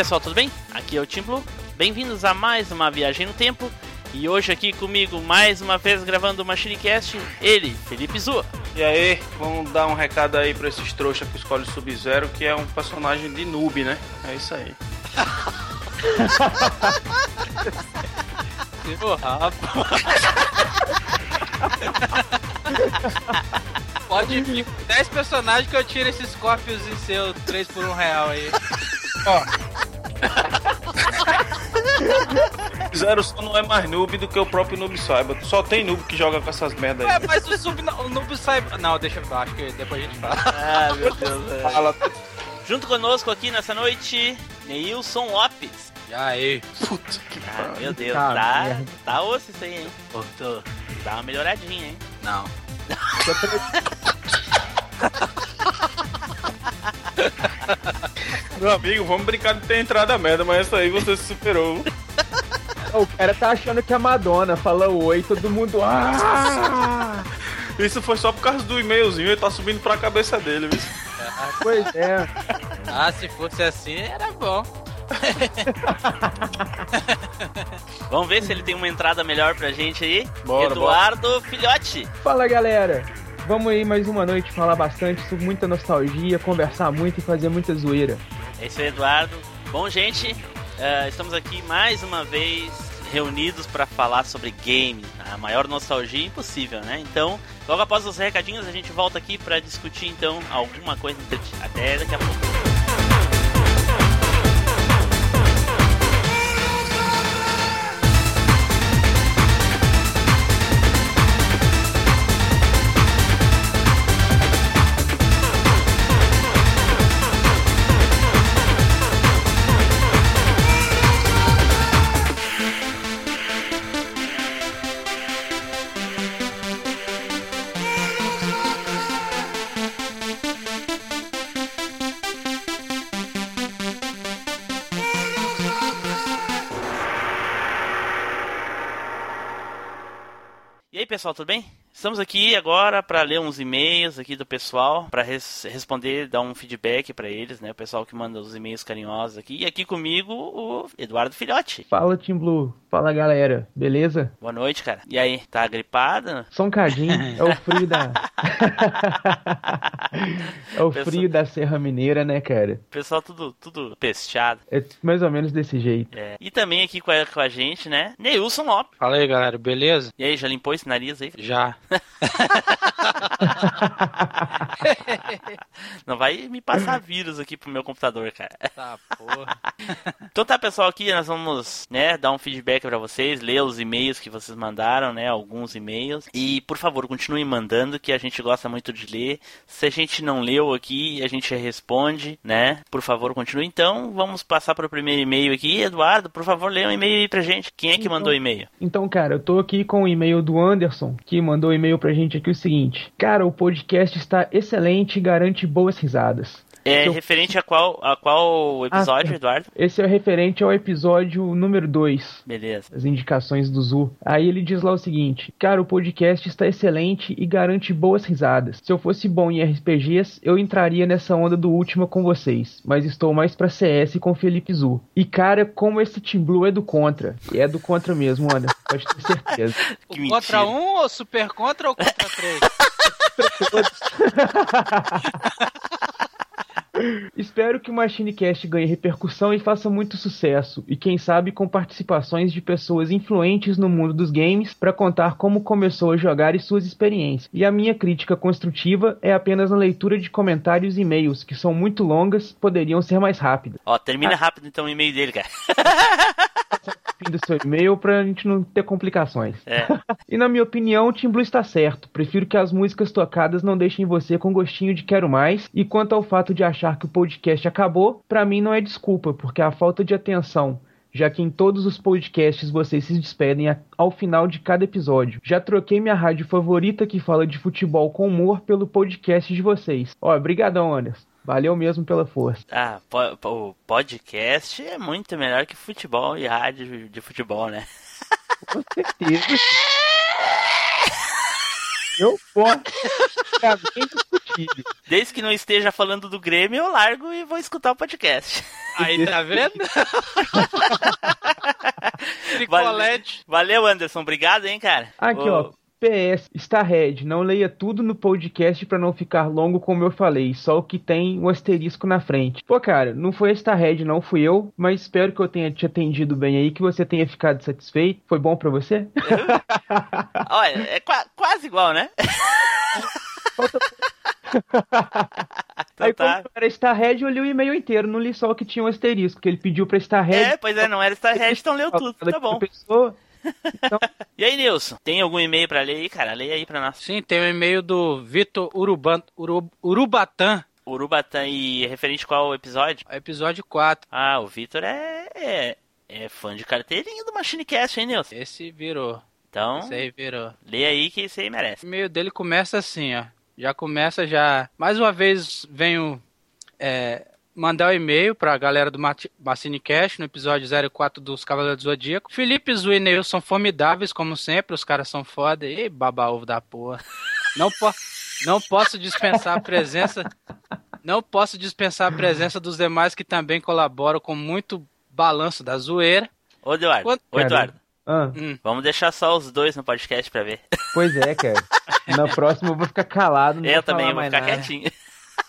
Pessoal, tudo bem? Aqui é o Tim Blue. Bem-vindos a mais uma viagem no tempo. E hoje aqui comigo, mais uma vez gravando o Machinecast, ele, Felipe Zua. E aí, vamos dar um recado aí pra esses trouxas que escolhem Sub-Zero, que é um personagem de noob, né? É isso aí. Ô, rapaz. Pode vir 10 personagens que eu tiro esses cópios em seu 3 por 1 real aí. Ó. Zero só não é mais noob do que o próprio noob saiba. Só tem noob que joga com essas merdas aí. É, mas o sub o noob sai. Não, deixa eu acho que depois a gente fala. Ah, meu Deus. velho. Fala, Junto conosco aqui nessa noite, Neilson Lopes. E aí? puta que Ah, pariu. meu Deus, Tá tá, tá osso isso aí, hein? Voltou. Dá uma melhoradinha, hein? Não. Meu amigo, vamos brincar de ter entrada merda, mas essa aí você se superou. O cara tá achando que a Madonna fala oi, todo mundo. Ah! Isso foi só por causa do e-mailzinho, ele tá subindo pra cabeça dele, viu? Pois é. Ah, se fosse assim, era bom. Vamos ver se ele tem uma entrada melhor pra gente aí. Bora, Eduardo Filhote. Fala galera. Vamos aí mais uma noite falar bastante sobre muita nostalgia, conversar muito e fazer muita zoeira. É isso aí, Eduardo. Bom, gente, eh, estamos aqui mais uma vez reunidos para falar sobre game, a maior nostalgia impossível, né? Então, logo após os recadinhos, a gente volta aqui para discutir então alguma coisa. Até daqui a pouco. E aí, pessoal, tudo bem? Estamos aqui agora para ler uns e-mails aqui do pessoal, para responder, dar um feedback para eles, né? O pessoal que manda os e-mails carinhosos aqui. E aqui comigo o Eduardo Filhote. Fala Team Blue. Fala galera. Beleza? Boa noite, cara. E aí, tá gripado? Só um cadinho. É o frio da. é o Pessoal- frio da Serra Mineira, né, cara? O pessoal tudo, tudo pesteado. É mais ou menos desse jeito. É. E também aqui com a, com a gente, né? Neilson Lopes. Fala aí, galera, beleza? E aí, já limpou esse nariz aí? Já. Não vai me passar vírus aqui pro meu computador, cara. Tá, porra. Então tá, pessoal, aqui nós vamos, né, dar um feedback pra vocês, ler os e-mails que vocês mandaram, né, alguns e-mails. E, por favor, continuem mandando, que a gente gosta muito de ler. Se a gente não leu aqui, a gente responde, né? Por favor, continue. Então, vamos passar para o primeiro e-mail aqui. Eduardo, por favor, lê um e-mail aí pra gente. Quem é que mandou o e-mail? Então, cara, eu tô aqui com o e-mail do Anderson, que mandou um e-mail pra gente aqui o seguinte: Cara, o podcast está excelente e garante boas risadas. É Eu- referente a qual, a qual episódio, Ah, Eduardo? Esse é referente ao episódio número 2. Beleza. as indicações do Zu. Aí ele diz lá o seguinte: Cara, o podcast está excelente e garante boas risadas. Se eu fosse bom em RPGs, eu entraria nessa onda do Última com vocês, mas estou mais pra CS com Felipe Zu. E cara, como esse Team Blue é do contra. E é do contra mesmo, olha, pode ter certeza. O Que contra mentira. um ou super contra ou contra três? Espero que o MachineCast ganhe repercussão e faça muito sucesso, e quem sabe com participações de pessoas influentes no mundo dos games para contar como começou a jogar e suas experiências. E a minha crítica construtiva é apenas na leitura de comentários e e-mails, que são muito longas, poderiam ser mais rápidas. Ó, termina rápido então o e-mail dele, cara. Fim do seu e-mail pra gente não ter complicações. É. E na minha opinião, o Tim Blue está certo. Prefiro que as músicas tocadas não deixem você com gostinho de quero mais. E quanto ao fato de achar que o podcast acabou, pra mim não é desculpa, porque a falta de atenção, já que em todos os podcasts vocês se despedem ao final de cada episódio. Já troquei minha rádio favorita que fala de futebol com humor pelo podcast de vocês. Ó, brigadão, Anderson. Valeu mesmo pela força. Ah, po- po- o podcast é muito melhor que futebol e rádio de futebol, né? Com certeza. Eu posso. Pra mim, gatilho. Desde que não esteja falando do Grêmio, eu largo e vou escutar o podcast. Aí, tá vendo? Tricolete. Valeu, Anderson. Obrigado, hein, cara. Aqui, Ô, ó. PS, Starhead, não leia tudo no podcast pra não ficar longo como eu falei, só o que tem um asterisco na frente. Pô, cara, não foi a Starhead, não fui eu, mas espero que eu tenha te atendido bem aí, que você tenha ficado satisfeito. Foi bom pra você? Olha, é qua- quase igual, né? então aí, tá. como era Starhead, eu li o e-mail inteiro, não li só o que tinha um asterisco, que ele pediu pra Starhead. É, pois é, não era Starhead, então leu tudo. Tá bom. Pessoa, E aí, Nilson? Tem algum e-mail pra ler aí, cara? Leia aí pra nós. Sim, tem um e-mail do Vitor Uruban, Uru, Urubatan, Urubatan e referente qual episódio? episódio 4. Ah, o Vitor é, é, é fã de carteirinha do MachineCast, hein, Nilson? Esse virou. Então, Esse aí virou. lê aí que esse aí merece. O e-mail dele começa assim, ó. Já começa já. Mais uma vez venho é, mandar o e-mail pra galera do Mati- Cash no episódio 04 dos Cavaleiros do Zodíaco. Felipe Zu e Neil são formidáveis, como sempre, os caras são foda. E baba ovo da porra. Não, po não posso dispensar a presença. Não posso dispensar a presença dos demais que também colaboram com muito balanço da zoeira. Ô, Eduardo. Quando- Ô, Eduardo. Ah, Hum. Vamos deixar só os dois no podcast pra ver. pois é, cara. Na próxima eu vou ficar calado, não eu vou também falar vou mais ficar nada. quietinho.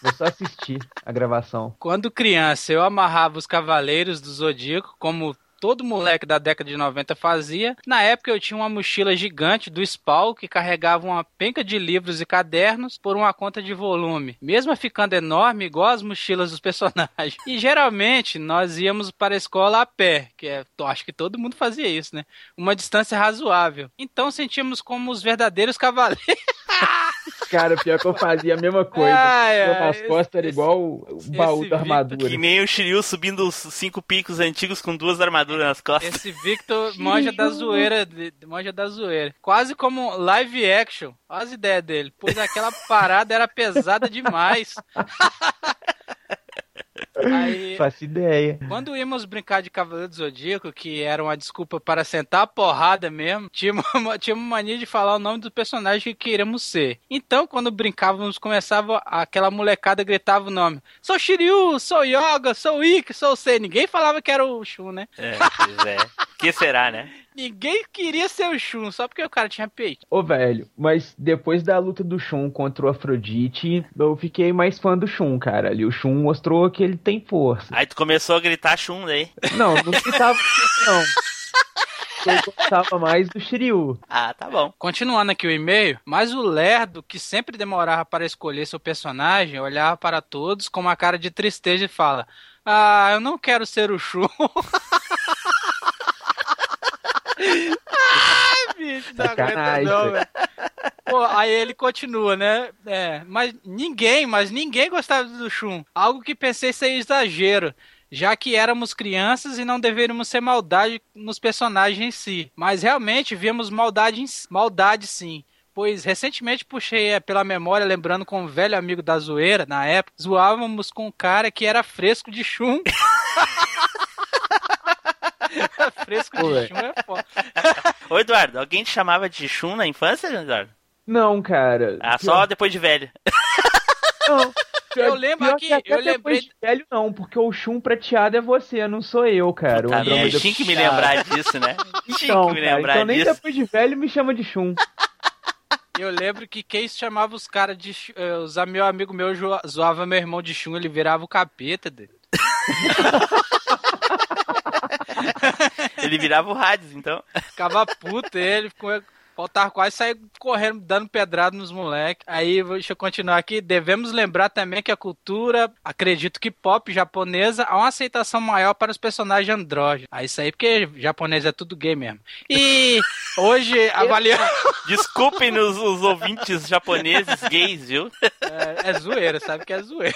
Vou só assistir a gravação. Quando criança, eu amarrava os cavaleiros do Zodíaco, como todo moleque da década de 90 fazia. Na época eu tinha uma mochila gigante do Spawn que carregava uma penca de livros e cadernos por uma conta de volume, mesmo ficando enorme igual as mochilas dos personagens. E geralmente nós íamos para a escola a pé, que é, acho que todo mundo fazia isso, né? Uma distância razoável. Então sentíamos como os verdadeiros cavaleiros. Cara, pior que eu fazia a mesma coisa. Ai, ai, esse- costas era igual o baú da armadura. Que nem o Shiryu subindo os cinco picos antigos com duas armaduras nas costas. Esse Victor manja da zoeira, manja da zoeira. Quase como live action. Olha as ideias dele. Pois aquela parada era pesada demais. Aí, Faço ideia. quando íamos brincar de Cavaleiro do Zodíaco, que era uma desculpa para sentar a porrada mesmo, tinha uma, tinha uma mania de falar o nome do personagem que queríamos ser. Então, quando brincávamos, começava aquela molecada gritava o nome. Sou Shiryu, sou Yoga, sou Ikki, sou Sei. Ninguém falava que era o Shun, né? É, pois é. que será, né? Ninguém queria ser o Shun, só porque o cara tinha peito. Ô, velho, mas depois da luta do Shun contra o Afrodite, eu fiquei mais fã do Shun, cara. Ali o Shun mostrou que ele tem força. Aí tu começou a gritar chum daí. Não, não gritava não. Eu gostava mais do Shiryu. Ah, tá bom. Continuando aqui o e-mail, mas o Lerdo, que sempre demorava para escolher seu personagem, olhava para todos com uma cara de tristeza e fala: Ah, eu não quero ser o Shun. Ai, bicho, não aguenta não, velho. Pô, aí ele continua, né? É, mas ninguém, mas ninguém gostava do Shun. Algo que pensei ser exagero, já que éramos crianças e não deveríamos ser maldade nos personagens em si. Mas realmente víamos maldade, em- maldade sim. Pois recentemente puxei é, pela memória, lembrando com um velho amigo da zoeira, na época, zoávamos com um cara que era fresco de chum. fresco Pô, de chum é foda. Ô, Eduardo, alguém te chamava de chum na infância, Eduardo? Não, cara. Ah, só depois de velho. Não. Eu lembro Pior aqui, que até eu lembrei- depois de velho não, porque o Shun prateado é você, não sou eu, cara. Tá, Andrômeda tinha que me lembrar disso, né? Tinha Então, que me cara, lembrar então nem disso. depois de velho me chama de Shun. Eu lembro que quem chamava os caras de. Eh, Os meu amigo meu zoava meu irmão de chum, ele virava o capeta dele. Ele virava o Hades, então. Ficava puto ele, ficou. Faltava quase sair correndo, dando pedrada nos moleques. Aí, deixa eu continuar aqui. Devemos lembrar também que a cultura, acredito que pop japonesa, há uma aceitação maior para os personagens andrógenos. Ah, isso aí porque japonês é tudo gay mesmo. E hoje, avaliando. Desculpem os, os ouvintes japoneses gays, viu? É, é zoeira, sabe que é zoeira.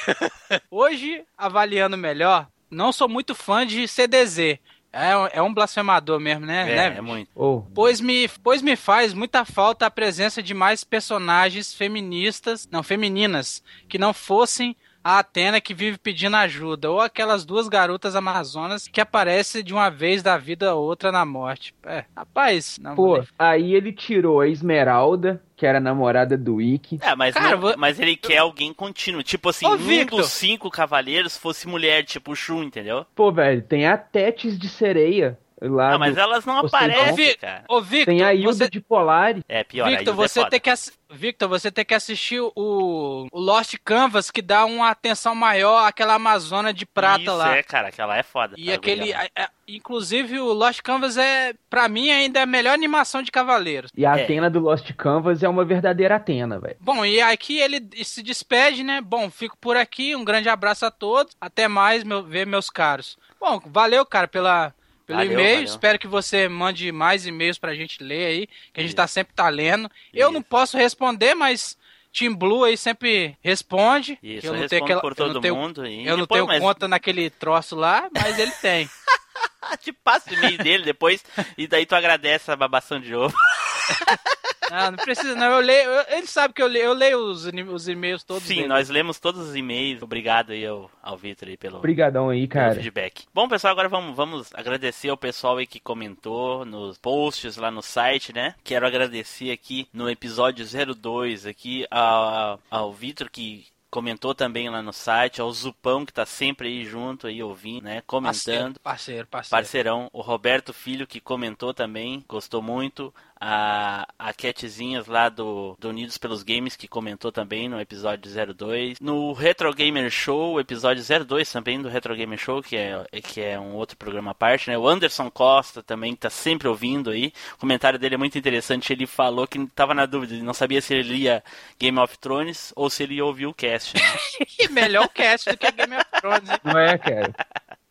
Hoje, avaliando melhor, não sou muito fã de CDZ. É, um- é um blasfemador mesmo, né? É, né? é muito. Oh, Pois me, pois me faz muita falta a presença de mais personagens feministas, não femininas, que não fossem a Atena que vive pedindo ajuda, ou aquelas duas garotas amazonas que aparecem de uma vez da vida a outra na morte. É, rapaz, não Pô, vou- aí ele tirou a Esmeralda, que era a namorada do Ikki. É, mas, Cara, não- vou- mas ele quer alguém contínuo. Tipo assim, Ô, um Victor. dos cinco cavaleiros fosse mulher, tipo o Shun, entendeu? Pô, velho, tem a Tétis de sereia lá. Ah, mas elas não aparecem, Vi- cara. Ô, Victor, Tem a Hilda você, de Polaris. É, pior, Victor, aí você tem que assi- Victor, você tem que assistir o, o Lost Canvas, que dá uma atenção maior àquela Amazônia de prata Isso, lá. é, cara, aquela é foda. E tá, aquele. guria? a- a- inclusive, o Lost Canvas é, pra mim, ainda é a melhor animação de Cavaleiros. E a É. Atena do Lost Canvas é uma verdadeira Atena, velho. Bom, e aqui ele se despede, né? Bom, fico por aqui. Um grande abraço a todos. Até mais, meu, ver meus caros. Bom, valeu, cara, pela, pelo e-mail. Espero que você mande mais e-mails pra gente ler aí, que a gente tá sempre tá lendo. Eu não Isso. posso responder, mas Team Blue aí sempre responde. Isso, eu eu não tenho aquela, por eu todo não tenho, mundo. E eu não tenho mas- conta naquele troço lá, mas ele tem. Te passa o e-mail dele depois e daí tu agradece a babação de ovo. Ah, não precisa, não. Eu leio. eu- ele sabe que eu leio, eu leio os, os e-mails todos. Sim, dele. nós lemos todos os e-mails. Obrigado aí ao, ao Vitor aí pelo, Obrigadão aí, pelo cara. feedback. Bom, pessoal, agora vamos, vamos agradecer ao pessoal aí que comentou nos posts lá no site, né? Quero agradecer aqui no episódio 02 aqui ao, ao Vitor que comentou também lá no site, ao Zupão que tá sempre aí junto aí ouvindo, né? Comentando. Parceiro, parceiro, parceiro. Parceirão, o Roberto Filho que comentou também, gostou muito. A, a Catzinhas lá do, do Unidos pelos Games que comentou também no episódio 02. No Retro Gamer Show, episódio 02 também do Retro Gamer Show, que é, que é um outro programa à parte, né? O Anderson Costa também que tá sempre ouvindo aí. O comentário dele é muito interessante. Ele falou que tava na dúvida, ele não sabia se ele lia Game of Thrones ou se ele ia ouvir o cast. Né? Melhor cast do que Game of Thrones, hein? Não é, cara?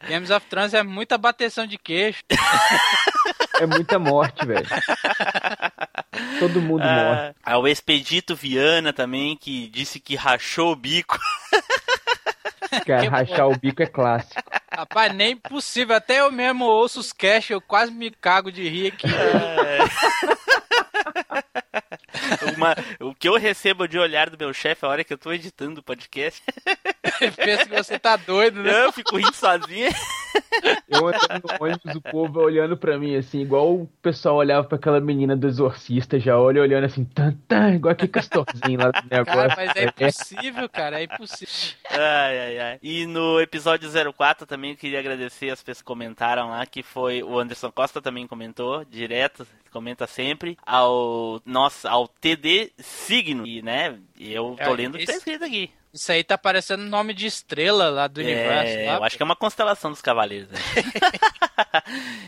Games of Thrones é muita bateção de queixo. É muita morte, velho. Todo mundo morre. Ah, o Expedito Viana também, que disse que rachou o bico. Cara, que rachar o bico é clássico. Rapaz, nem possível. Até eu mesmo ouço os cash, eu quase me cago de rir aqui. Uma- o que eu recebo de olhar do meu chefe a hora que eu tô editando o podcast, Pensa que você tá doido, né? eu fico rindo sozinho. Eu andando no ônibus, o povo olhando pra mim, assim, igual o pessoal olhava pra aquela menina do exorcista, já olha olhando assim, tan, tan, igual aquele castorzinho lá do negócio. Cara, mas é impossível, cara, é impossível. Ai, ai, ai. E no episódio 04 também eu queria agradecer as pessoas que comentaram lá, que foi o Anderson Costa também comentou, direto, comenta sempre, ao nossa, ao TD Signo, e né, eu tô É, lendo o que tá escrito aqui. Isso aí tá parecendo nome de estrela lá do universo. É, lá, eu acho que é uma constelação dos cavaleiros. né?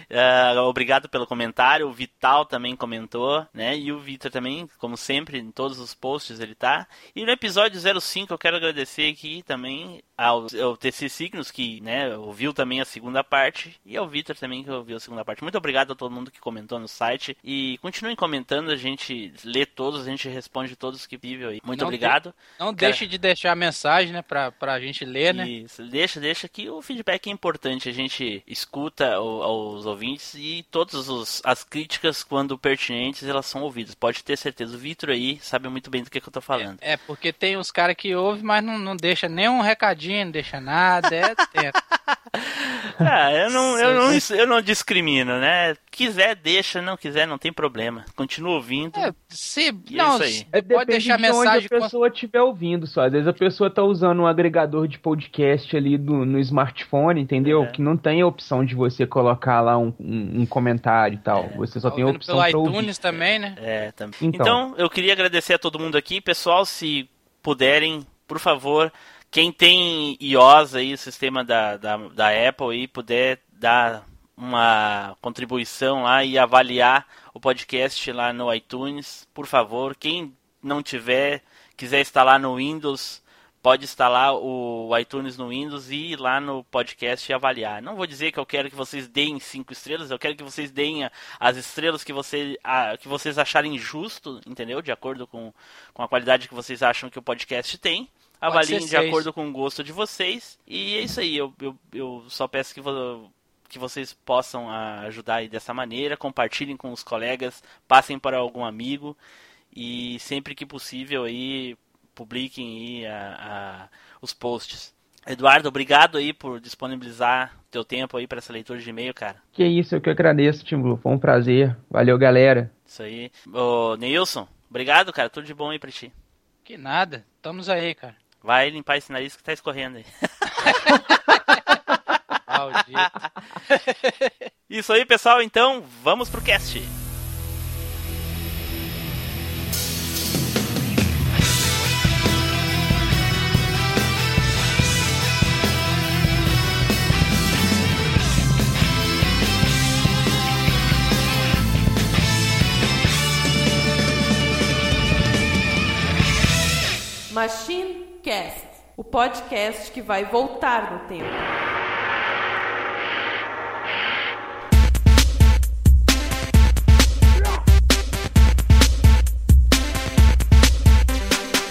Ah, obrigado pelo comentário. O Vital também comentou, né? E o Vitor também, como sempre, em todos os posts ele tá. E no episódio 05 eu quero agradecer aqui também ao, ao TC Signos, que né, ouviu também a segunda parte. E ao Vitor também, que ouviu a segunda parte. Muito obrigado a todo mundo que comentou no site. E continuem comentando, a gente lê todos, a gente responde todos que possível aí. Muito Não obrigado. Não Cara. deixe de deixar a mensagem, né, pra, pra gente ler, né? Isso, deixa, deixa que o feedback é importante. A gente escuta o- os ouvintes e todas os- as críticas, quando pertinentes, elas são ouvidas. Pode ter certeza. O Vitor aí sabe muito bem do que, que eu tô falando. É, porque tem uns caras que ouvem, mas não, não deixa nenhum recadinho, não deixa nada. É, é. Ah, eu não, eu não, eu não discrimino, né? Quiser, deixa, não quiser, não tem problema. Continua ouvindo. É, se, E é não, isso aí. se- É, pode deixar de mensagem. onde a pessoa estiver ouvindo só. Às vezes a pessoa tá usando um agregador de podcast ali do, no smartphone, entendeu? É. Que não tem a opção de você colocar lá um, um- um comentário e tal. Você só tá tem a opção pelo ouvir. iTunes também, né? É, tam- Então. então. eu queria agradecer a todo mundo aqui. Pessoal, se puderem, por favor, quem tem iOS aí, o sistema da, da, da Apple aí, puder dar uma contribuição lá e avaliar o podcast lá no iTunes, por favor. Quem não tiver, quiser instalar no Windows, pode instalar o iTunes no Windows e ir lá no podcast e avaliar. Não vou dizer que eu quero que vocês deem cinco estrelas, eu quero que vocês deem as estrelas que, você, a- que vocês acharem justo, entendeu? De acordo com, com a qualidade que vocês acham que o podcast tem. Avaliem de acordo com o gosto de vocês. E é isso aí, eu, eu, eu só peço que, vo- que vocês possam ah, ajudar aí dessa maneira, compartilhem com os colegas, passem para algum amigo e sempre que possível aí publiquem aí a, a, os posts. Eduardo, obrigado aí por disponibilizar teu tempo aí para essa leitura de e-mail, cara. Que isso, eu que agradeço, Tim Blue. Foi um prazer. Valeu, galera. Isso aí. Ô, Neilson, obrigado, cara. Tudo de bom aí pra ti. Que nada. Estamos aí, cara. Vai limpar esse nariz que tá escorrendo aí. Isso aí, pessoal. Então, vamos pro cast. O podcast que vai voltar no tempo.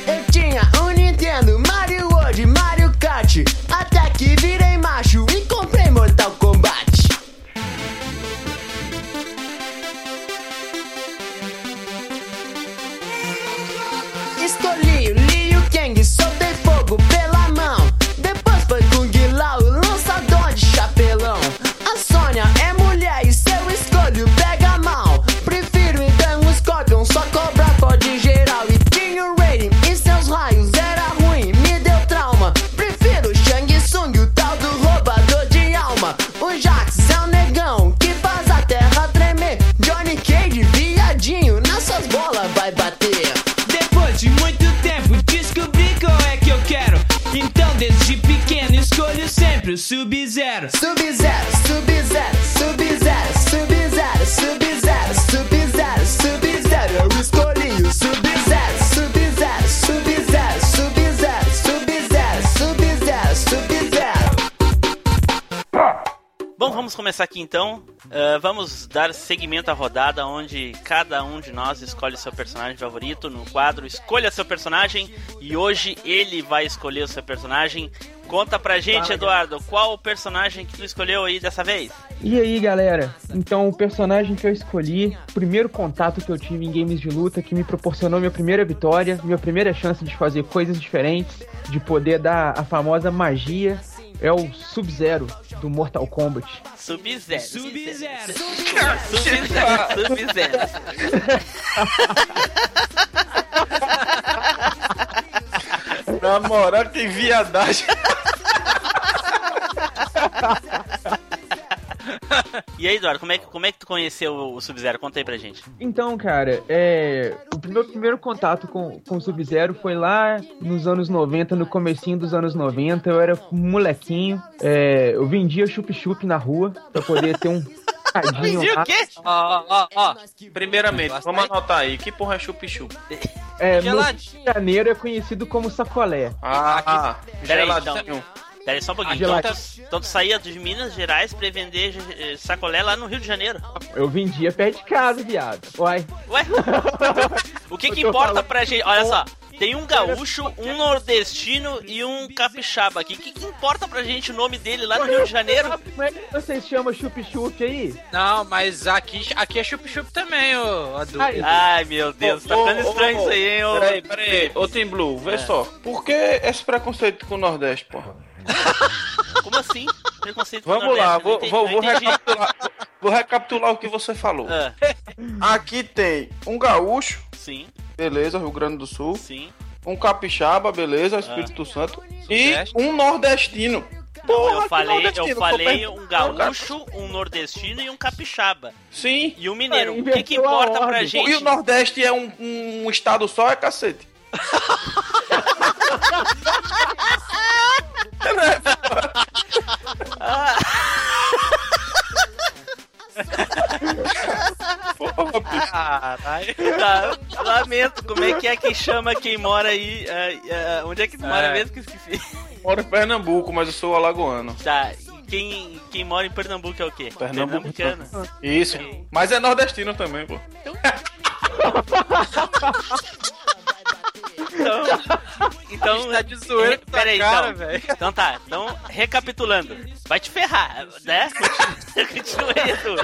Eu tinha um Nintendo, Mario World, Mario Kart Até que virei macho e comprei Mortal Kombat Escolhi o Liu Kang, então. Uh, vamos dar seguimento à rodada onde cada um de nós escolhe seu personagem favorito no quadro Escolha seu personagem e hoje ele vai escolher o seu personagem. Conta pra gente, Eduardo, qual o personagem que tu escolheu aí dessa vez? E aí, galera? Então, o personagem que eu escolhi, o primeiro contato que eu tive em games de luta, que me proporcionou minha primeira vitória, minha primeira chance de fazer coisas diferentes, de poder dar a famosa magia, é o Sub-Zero do Mortal Kombat. Sub-Zero. Sub-Zero. Sub-Zero. Sub-Zero. Na moral, que viadagem. E aí, Eduardo, como é que, como é que tu conheceu o Sub-Zero? Conta aí pra gente. Então, cara, é... o meu primeiro contato com, com o Sub-Zero foi lá nos anos 90, no comecinho dos anos 90. Eu era um molequinho, é... eu vendia chup-chup na rua pra poder ter um cadinho E o quê? Ó, ó, ó. Primeiramente, vamos anotar aí. Que porra é chup-chup? É, no Geladinho. Rio de Janeiro é conhecido como sacolé. Ah, Peraí, geladinho. Pera aí só um pouquinho. Então, tu- então tu saía de Minas Gerais pra vender sacolé lá no Rio de Janeiro. Eu vendia perto de casa, viado. Uai. Ué? O que que importa falando- pra gente? Olha só, tem um gaúcho, um nordestino e um capixaba aqui. O que que importa pra gente o nome dele lá no Rio de Janeiro? Como é que vocês chamam chup-chup aí? Não, mas aqui, aqui é chup-chup também, ô Adu. Aí. Ai, meu Deus, tá ficando Ô, ô, estranho ô, isso aí, hein, ô. Peraí, peraí. Ô, Tim Blue, vê É. só. Por que esse preconceito com o Nordeste, porra? Como assim? Preconceito Vamos lá, vou, entendi- vou, vou recapitular, vou recapitular o que você falou. Ah, Aqui tem um gaúcho, sim, beleza, Rio Grande do Sul. sim. Um capixaba, beleza, Espírito Santo. E Sudeste. um nordestino. Porra, eu falei, nordestino, eu tô falei um gaúcho, um nordestino e um capixaba. Sim. E um mineiro. É, O que que importa pra gente? E o Nordeste é um, um estado só, é cacete. Caralho. Tá, lamento, como é que é que chama quem mora aí? ah, ah, onde é que tu mora É. mesmo que esqueci? Moro em Pernambuco, mas eu sou alagoano. Tá, quem, quem mora em Pernambuco é o quê? Pernambuco. Pernambucano. Isso. Mas é nordestino também, pô. Então, então Tá de zoeira com tua Peraí, cara, então. velho. Então tá, então recapitulando. Vai te ferrar, né? Continua, aí, Edu.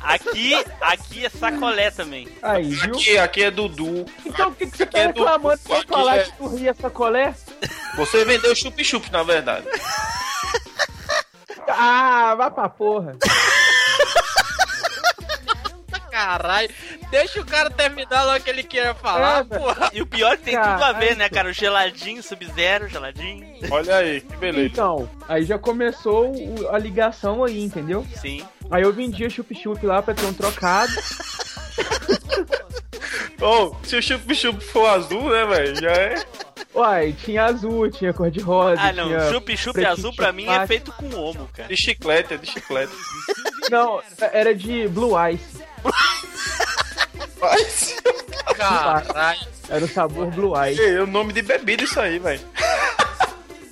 Aqui, aqui é sacolé também. Aí, viu? Aqui, aqui é Dudu. Então o que, que você tá é do- reclamando aqui falar é- que tu ria sacolé? Você vendeu chup-chup, na verdade. Ah, vai pra porra. Caralho, deixa o cara terminar logo o que ele queira falar, É, porra. E o pior que tem tudo a ver, Caralho. né, cara? O geladinho, sub-zero, geladinho. Olha aí, que beleza. Então, aí já começou o- a ligação aí, entendeu? Sim. Aí eu vendia chup-chup lá pra ter um trocado. Ô, se o chup-chup for azul, né, velho? Já é. Uai, tinha azul, tinha cor-de-rosa. Ah, não. Chup-chup azul pra mim é feito com homo, cara. De chiclete, é de chiclete. Não, era de Blue Ice. Mas. Caralho. Era o sabor Blue Ice. É o nome de bebida isso aí, velho.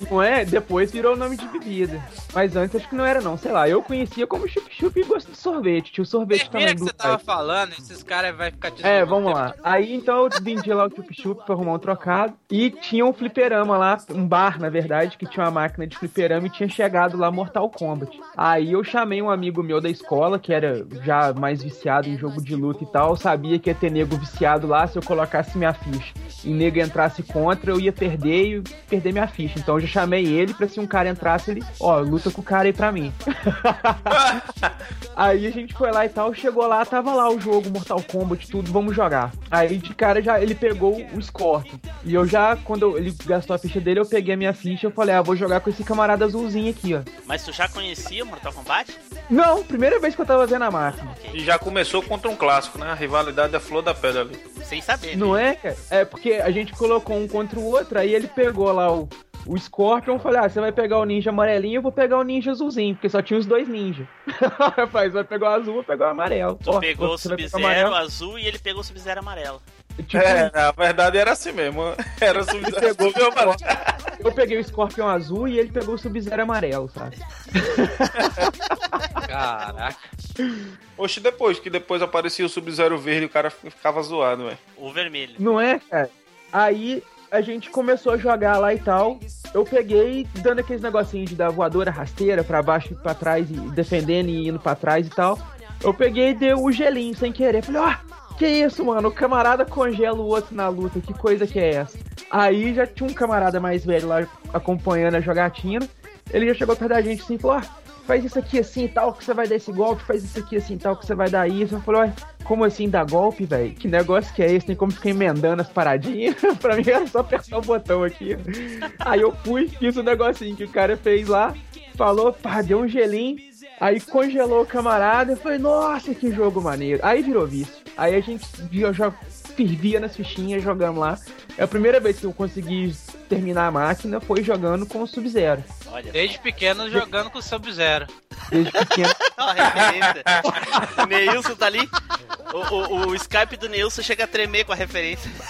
Não é? Depois virou o nome de bebida. Mas antes acho que não era não, sei lá. Eu conhecia como chup-chup e gosto de sorvete. Tinha o sorvete Termina também que você tava falando, esses caras vão ficar te É, vamos lá. Aí então eu vendi lá o chup-chup pra arrumar um trocado. E tinha um fliperama lá, um bar, na verdade, que tinha uma máquina de fliperama e tinha chegado lá Mortal Kombat. Aí eu chamei um amigo meu da escola, que era já mais viciado em jogo de luta e tal. Sabia que ia ter nego viciado lá se eu colocasse minha ficha. E nego entrasse contra, eu ia perder e perder minha ficha. Então eu já chamei ele pra se um cara entrasse, ele, ó, luta com o cara aí pra mim. Aí a gente foi lá e tal, chegou lá, tava lá o jogo, Mortal Kombat, tudo, vamos jogar. Aí de cara já ele pegou o Scorpion. E eu já, quando eu- ele gastou a ficha dele, eu peguei a minha ficha e eu falei, ah, vou jogar com esse camarada azulzinho aqui, ó. Mas tu já conhecia Mortal Kombat? Não, primeira vez que eu tava vendo a máquina. E já começou contra um clássico, né? A rivalidade é flor da pedra ali. Sem saber. Não é, cara? É porque a gente colocou um contra o outro, aí ele pegou lá o, o Scorpion, eu falei, ah, você vai pegar o ninja amarelinho, eu vou pegar o ninja azulzinho, porque só tinha os dois ninjas. Rapaz, vai pegar o azul, vou pegar o amarelo. Tu Ó, pegou o Sub-Zero amarelo. azul e ele pegou o Sub-Zero amarelo. Tipo, É, na verdade era assim mesmo. Era o sub pegou meu mano. Eu peguei o Scorpion azul e ele pegou o Sub-Zero amarelo, sabe? Caraca. Oxe, depois, que depois aparecia o Sub-Zero verde e o cara ficava zoado, velho. O vermelho. Não é, cara? Aí a gente começou a jogar lá e tal. Eu peguei, dando aqueles negocinhos de dar voadora rasteira pra baixo e pra trás, e defendendo e indo pra trás e tal. Eu peguei e dei o gelinho sem querer. Falei, ó, que isso, mano? O camarada congela o outro na luta, que coisa que é essa? Aí já tinha um camarada mais velho lá acompanhando a jogatina. Ele já chegou perto da gente assim e falou, ó, faz isso aqui assim e tal, que você vai dar esse golpe, faz isso aqui assim e tal, que você vai dar isso. Eu falei, ué, como assim dar golpe, velho? Que negócio que é esse? Tem como ficar emendando as paradinhas? pra mim era só apertar o botão aqui. Aí eu fui, fiz o negocinho que o cara fez lá, falou, pá, deu um gelinho, aí congelou o camarada. Eu falei, nossa, que jogo maneiro. Aí virou vício. Aí a gente já, fervia nas fichinhas, jogamos lá. É a primeira vez que eu consegui terminar a máquina foi jogando com o Sub-Zero. Olha, Desde pequeno jogando com o Sub-Zero. Desde pequeno. ó a referência. o Neilson tá ali. O, o, o Skype do Neilson chega a tremer com a referência.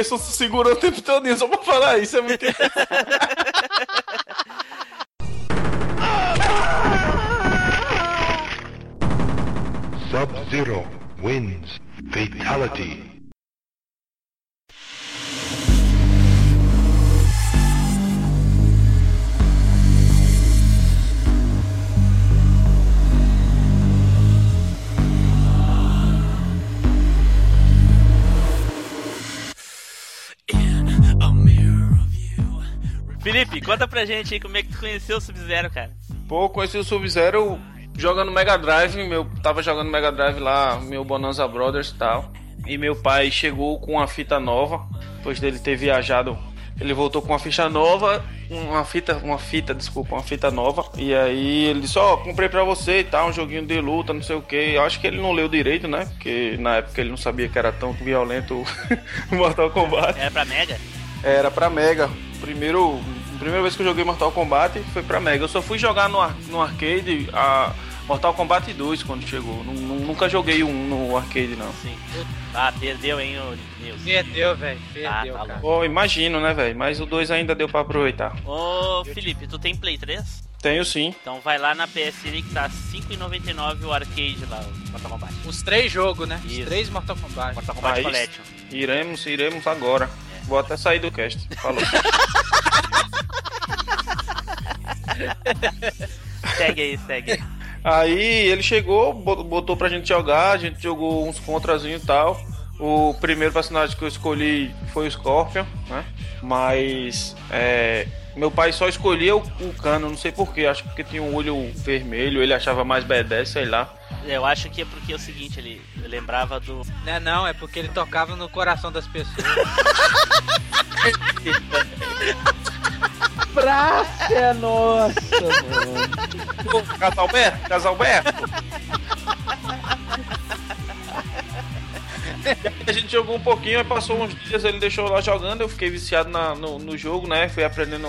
Isso se segurou o tempo todo só pra falar isso, é muito Sub-Zero wins. Fatality. Felipe, conta pra gente aí como é que tu conheceu o Sub-Zero, cara. Pô, conheci o Sub-Zero jogando Mega Drive, meu, tava jogando Mega Drive lá, meu Bonanza Brothers e tal. E meu pai chegou com uma fita nova, depois dele ter viajado, ele voltou com uma ficha nova, uma fita, uma fita, desculpa, uma fita nova. E aí ele disse, ó, comprei pra você e tal, um joguinho de luta, não sei o que. Eu acho que ele não leu direito, né? Porque na época ele não sabia que era tão violento o Mortal Kombat. Era pra Mega? Era pra Mega. Primeiro, a primeira vez que eu joguei Mortal Kombat foi pra Mega. Eu só fui jogar no, ar- no arcade a Mortal Kombat 2 quando chegou. Nu- nu- Nunca joguei um no arcade, não. Sim. Ah, perdeu, hein, o Neilson. Perdeu, velho. Perdeu, Ah, tá cara. Pô, imagino, né, velho? Mas o 2 ainda deu pra aproveitar. Ô, Felipe, tu tem Play 3? Tenho sim. Então vai lá na PSN que tá R$5,99 o arcade lá, o Mortal Kombat. Os três jogos, né? Isso. Os três Mortal Kombat. Mortal Kombat Aí- Collection. Iremos, iremos agora. Vou até sair do cast. Falou. segue aí, segue aí. Aí ele chegou, bot- botou pra gente jogar, a gente jogou uns contrazinhos e tal. O primeiro personagem que eu escolhi foi o Scorpion, né? Mas é, meu pai só escolhia o, o Cano, não sei porquê, acho que porque tinha um olho vermelho, ele achava mais B10, sei lá. Eu acho que é porque é o seguinte, ele lembrava do. Não é não, é porque ele tocava no coração das pessoas. Praça é nossa, mano. Casalberto, Casalberto. A gente jogou um pouquinho, aí passou uns dias, ele deixou lá jogando, eu fiquei viciado na- no, no jogo, né? Fui aprendendo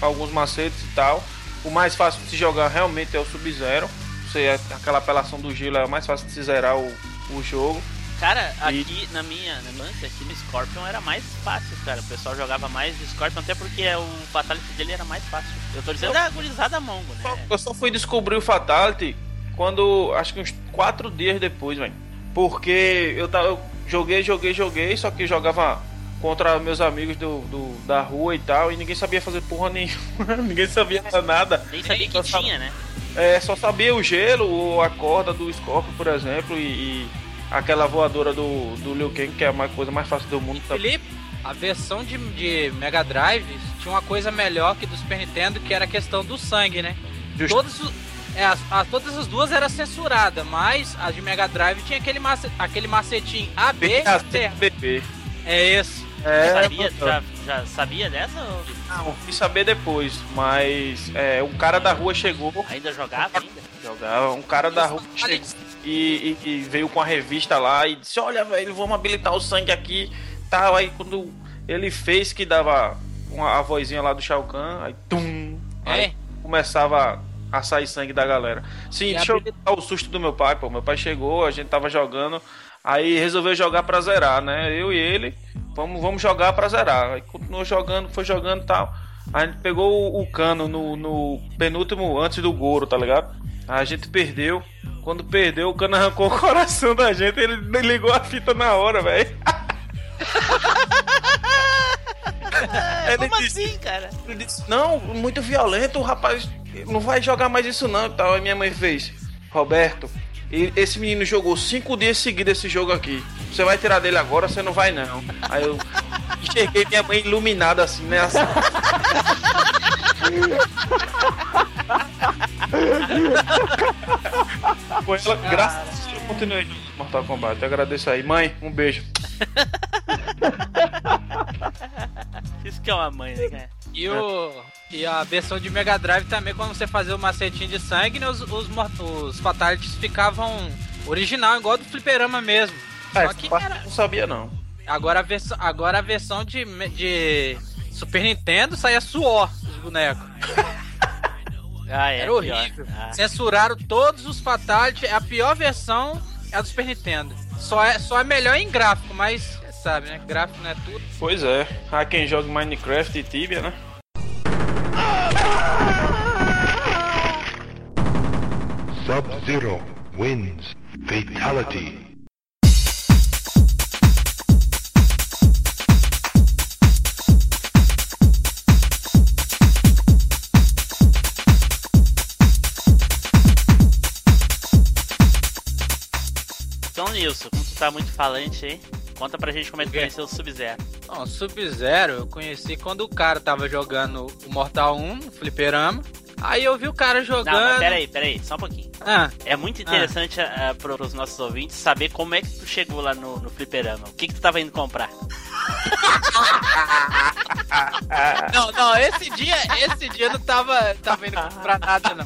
alguns macetes e tal. O mais fácil de se jogar realmente é o Sub-Zero. Você, aquela apelação do gelo é mais fácil de se zerar o, o jogo. Cara, E- aqui na minha na minha lance, aqui no Scorpion era mais fácil, cara. O pessoal jogava mais de Scorpion, até porque o Fatality dele era mais fácil. Eu tô dizendo da gurizada mongo, né? Eu só fui descobrir o Fatality quando, acho que uns quatro dias depois, velho. Porque eu, tava, eu joguei, joguei, joguei, só que jogava contra meus amigos do, do- da rua e tal, e ninguém sabia fazer porra nenhuma, ninguém sabia nada. Nem sabia que Só tinha, né? É, só sabia o gelo ou a corda do Scorpio, por exemplo, e, e aquela voadora do, do Liu Kang, que é a coisa mais fácil do mundo. Felipe, a versão de, de Mega Drive tinha uma coisa melhor que do Super Nintendo, que era a questão do sangue, né? Justo. Todas, o- é, as, a- todas as duas eram censuradas, mas a de Mega Drive tinha aquele, mace, aquele macetinho A, B e C. BB. É esse. É, sabia, já, já sabia dessa? ou Não, fui saber depois, mas é, um cara da rua chegou, Ainda jogava ainda? jogava, um cara da rua chegou e, e- e veio com a revista lá e disse, olha velho, vamos habilitar o sangue aqui, tal, aí quando ele fez que dava uma, a vozinha lá do Shao Kahn, aí tum, aí É. começava a sair sangue da galera. Sim, E deixa eu dar o susto do meu pai, pô, meu pai chegou, a gente tava jogando, aí resolveu jogar pra zerar, né, eu e ele, vamos, vamos jogar pra zerar, aí continuou jogando, foi jogando e tal, a gente pegou o, o cano no, no penúltimo antes do Goro, tá ligado? A gente perdeu. Quando perdeu, o cano arrancou o coração da gente. Ele ligou a fita na hora, velho. Como disse- assim, cara? Ele disse: Não, muito violento, o rapaz não vai jogar mais isso não. e Tal. Aí minha mãe fez: Roberto, e- esse menino jogou cinco dias seguidos esse jogo aqui. Você vai tirar dele agora, você não vai não. Aí eu enxerguei minha mãe iluminada assim, né? Assim. Foi ela, graças a Deus, eu continuei jogando Mortal Kombat. Eu agradeço aí. Mãe, um beijo. Isso que é uma mãe, né, cara? E, o, e a versão de Mega Drive também, quando você fazia o macetinho de sangue, né, os, os, os Fatalities ficavam original, igual do fliperama mesmo. Ah, Só que era, não sabia não. agora, a versão, agora a versão de, de Super Nintendo saía suor dos bonecos. Ah, é. Era horrível. Ah. Censuraram todos os Fatalities. A pior versão é a do Super Nintendo. Só é, só é melhor em gráfico, mas sabe, né? Gráfico não é tudo. Pois é. Há quem joga Minecraft e Tibia, né? Sub-Zero wins. Fatality. Então, Nilson, como tu tá muito falante aí, conta pra gente como é que conheceu o Sub-Zero. Bom, Sub-Zero eu conheci quando o cara tava jogando o Mortal 1 no fliperama. Aí eu vi o cara Não, jogando. mas peraí, peraí, só um pouquinho. Ah, É muito interessante ah, pro- pros nossos ouvintes saber como é que tu chegou lá no, no fliperama. O que que tu tava indo comprar? não, não, esse dia, esse dia eu não tava, tava indo comprar nada, não.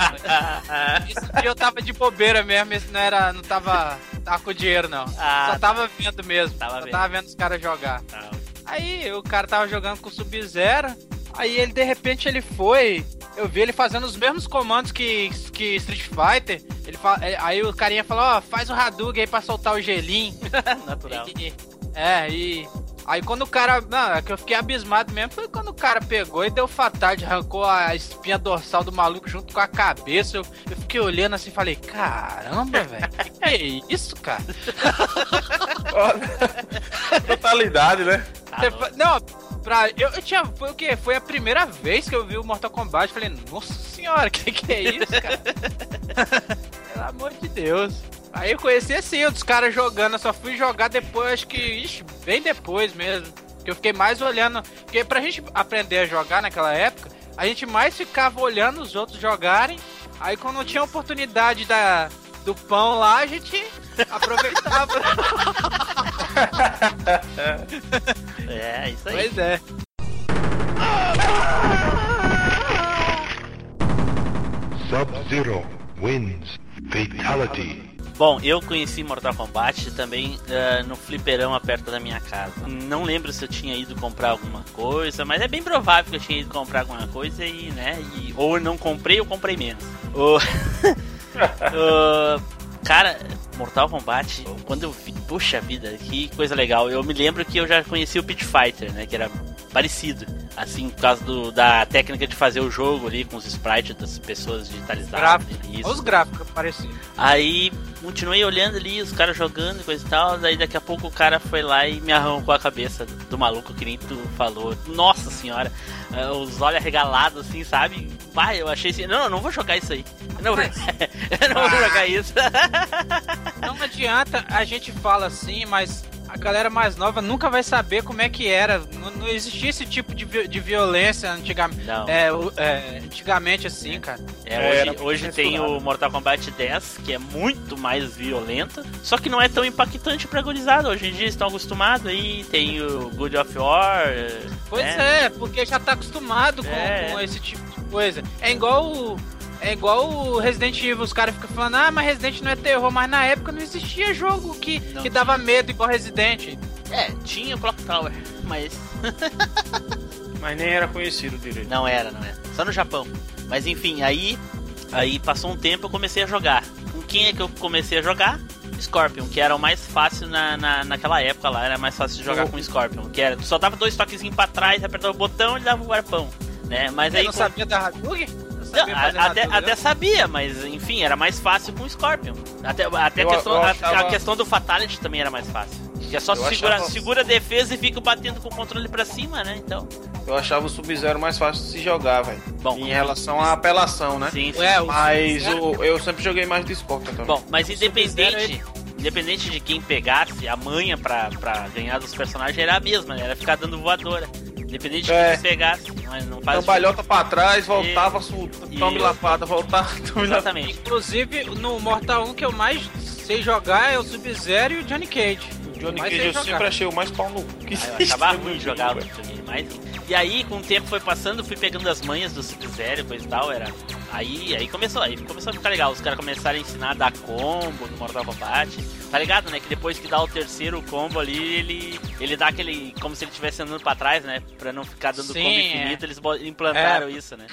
Esse dia eu tava de bobeira mesmo, esse não era, não tava, tava com dinheiro, não. Ah, Só tava vendo mesmo, Tava só vendo. tava vendo os caras jogar. Tá. Aí o cara tava jogando com o Sub-Zero. Aí ele de repente ele foi. Eu vi ele fazendo os mesmos comandos que, que Street Fighter. Ele fa- é, aí o carinha falou, ó, faz o Hadouken aí pra soltar o gelinho. Natural. E- é, e. Aí quando o cara. Não, é que eu fiquei abismado mesmo foi quando o cara pegou e deu fatality, arrancou a espinha dorsal do maluco junto com a cabeça. Eu, eu fiquei olhando assim e falei, caramba, velho, que, que é isso, cara? Totalidade, né? Tá Não, pra. Eu, eu tinha. Foi o quê? Foi a primeira vez que eu vi o Mortal Kombat. Falei, nossa senhora, que que é isso, cara? Pelo amor de Deus. Aí eu conheci assim, os caras jogando, eu só fui jogar depois, acho que, ixi, bem depois mesmo. Que eu fiquei mais olhando. Porque pra gente aprender a jogar naquela época, a gente mais ficava olhando os outros jogarem. Aí quando tinha oportunidade da, do pão lá, a gente aproveitava. É, isso aí. pois é. Sub-Zero wins. Fatality. Bom, eu conheci Mortal Kombat também eh, no fliperama perto da minha casa. Não lembro se eu tinha ido comprar alguma coisa, mas é bem provável que eu tinha ido comprar alguma coisa e, né, e, ou eu não comprei ou comprei menos. O- O- cara, Mortal Kombat, quando eu vi, puxa vida, que coisa legal. Eu me lembro que eu já conheci o Pit Fighter, né, que era parecido. Assim, por causa do- da técnica de fazer o jogo ali com os sprites das pessoas digitalizadas. Gráfico. Olha os gráficos parecidos. Aí continuei olhando ali, os caras jogando e coisa e tal. Daí daqui a pouco o cara foi lá e me arrancou a cabeça do, do maluco, que nem tu falou. Nossa senhora, eh, os olhos arregalados assim, sabe? Vai, eu achei assim, não, eu não vou jogar isso aí. Eu não, eu não vou jogar isso. Não adianta, a gente fala assim, mas a galera mais nova nunca vai saber como é que era. Não, não existia esse tipo de, vi- de violência antigamente. Não. É, é, antigamente assim, cara. É, hoje, hoje tem o Mortal Kombat 10, que é muito mais violento, só que não é tão impactante pra gurizada. Hoje em dia eles estão acostumados aí, tem o Good of War. Pois né? é, porque já tá acostumado com, É. com esse tipo de coisa. É igual o. É igual o Resident Evil, os caras ficam falando, ah, mas Resident não é terror, mas na época não existia jogo que, Não que dava medo igual Resident. É, tinha o Clock Tower, mas Mas nem era conhecido direito. Não era, não era. Só no Japão. Mas enfim, aí aí passou um tempo eu comecei a jogar. Com quem é que eu comecei a jogar? Scorpion, que era o mais fácil na, na, naquela época lá, era mais fácil de jogar com Scorpion. Que era, tu só dava dois toquezinhos pra trás, apertava o botão e dava o arpão. Né? Mas Eu aí. não com- sabia da Hadouken? Não a- até, até sabia, mas enfim, era mais fácil com o Scorpion. Até, até Eu- a, questão, eu a- achava- a, questão do Fatality também era mais fácil. Que é só segura, achava- segura a defesa e fica batendo com o controle pra cima, né? Então. Eu achava o Sub-Zero mais fácil de se jogar, velho. Bom, Em relação à apelação, né? Sim, sim. O Mas o, eu sempre joguei mais de Scorpion também. Bom, mas independente, independente de quem pegasse, a manha pra, pra ganhar dos personagens era a mesma, né? Era ficar dando voadora. Independente de É. quem pegasse, mas não faz Cambalhota pra trás, voltava, E- e- tome lapada, voltava, tome lapada. Exatamente. Inclusive, no Mortal 1 que eu mais sei jogar é o Sub-Zero e o Johnny Cage. Johnny Mas Cage eu jogar. sempre achei o mais pau no cu que Ah, achava no ruim jogar o. E aí, com o tempo foi passando, fui pegando as manhas do Sub-Zero e coisa e tal, era. Aí, aí começou, aí começou a ficar legal. Os caras começaram a ensinar a dar combo no Mortal Kombat. Tá ligado, né? Que depois que dá o terceiro combo ali, ele. Ele dá aquele. como se ele estivesse andando pra trás, né? Pra não ficar dando Sim, combo é. infinito, eles bo- implantaram É. isso, né?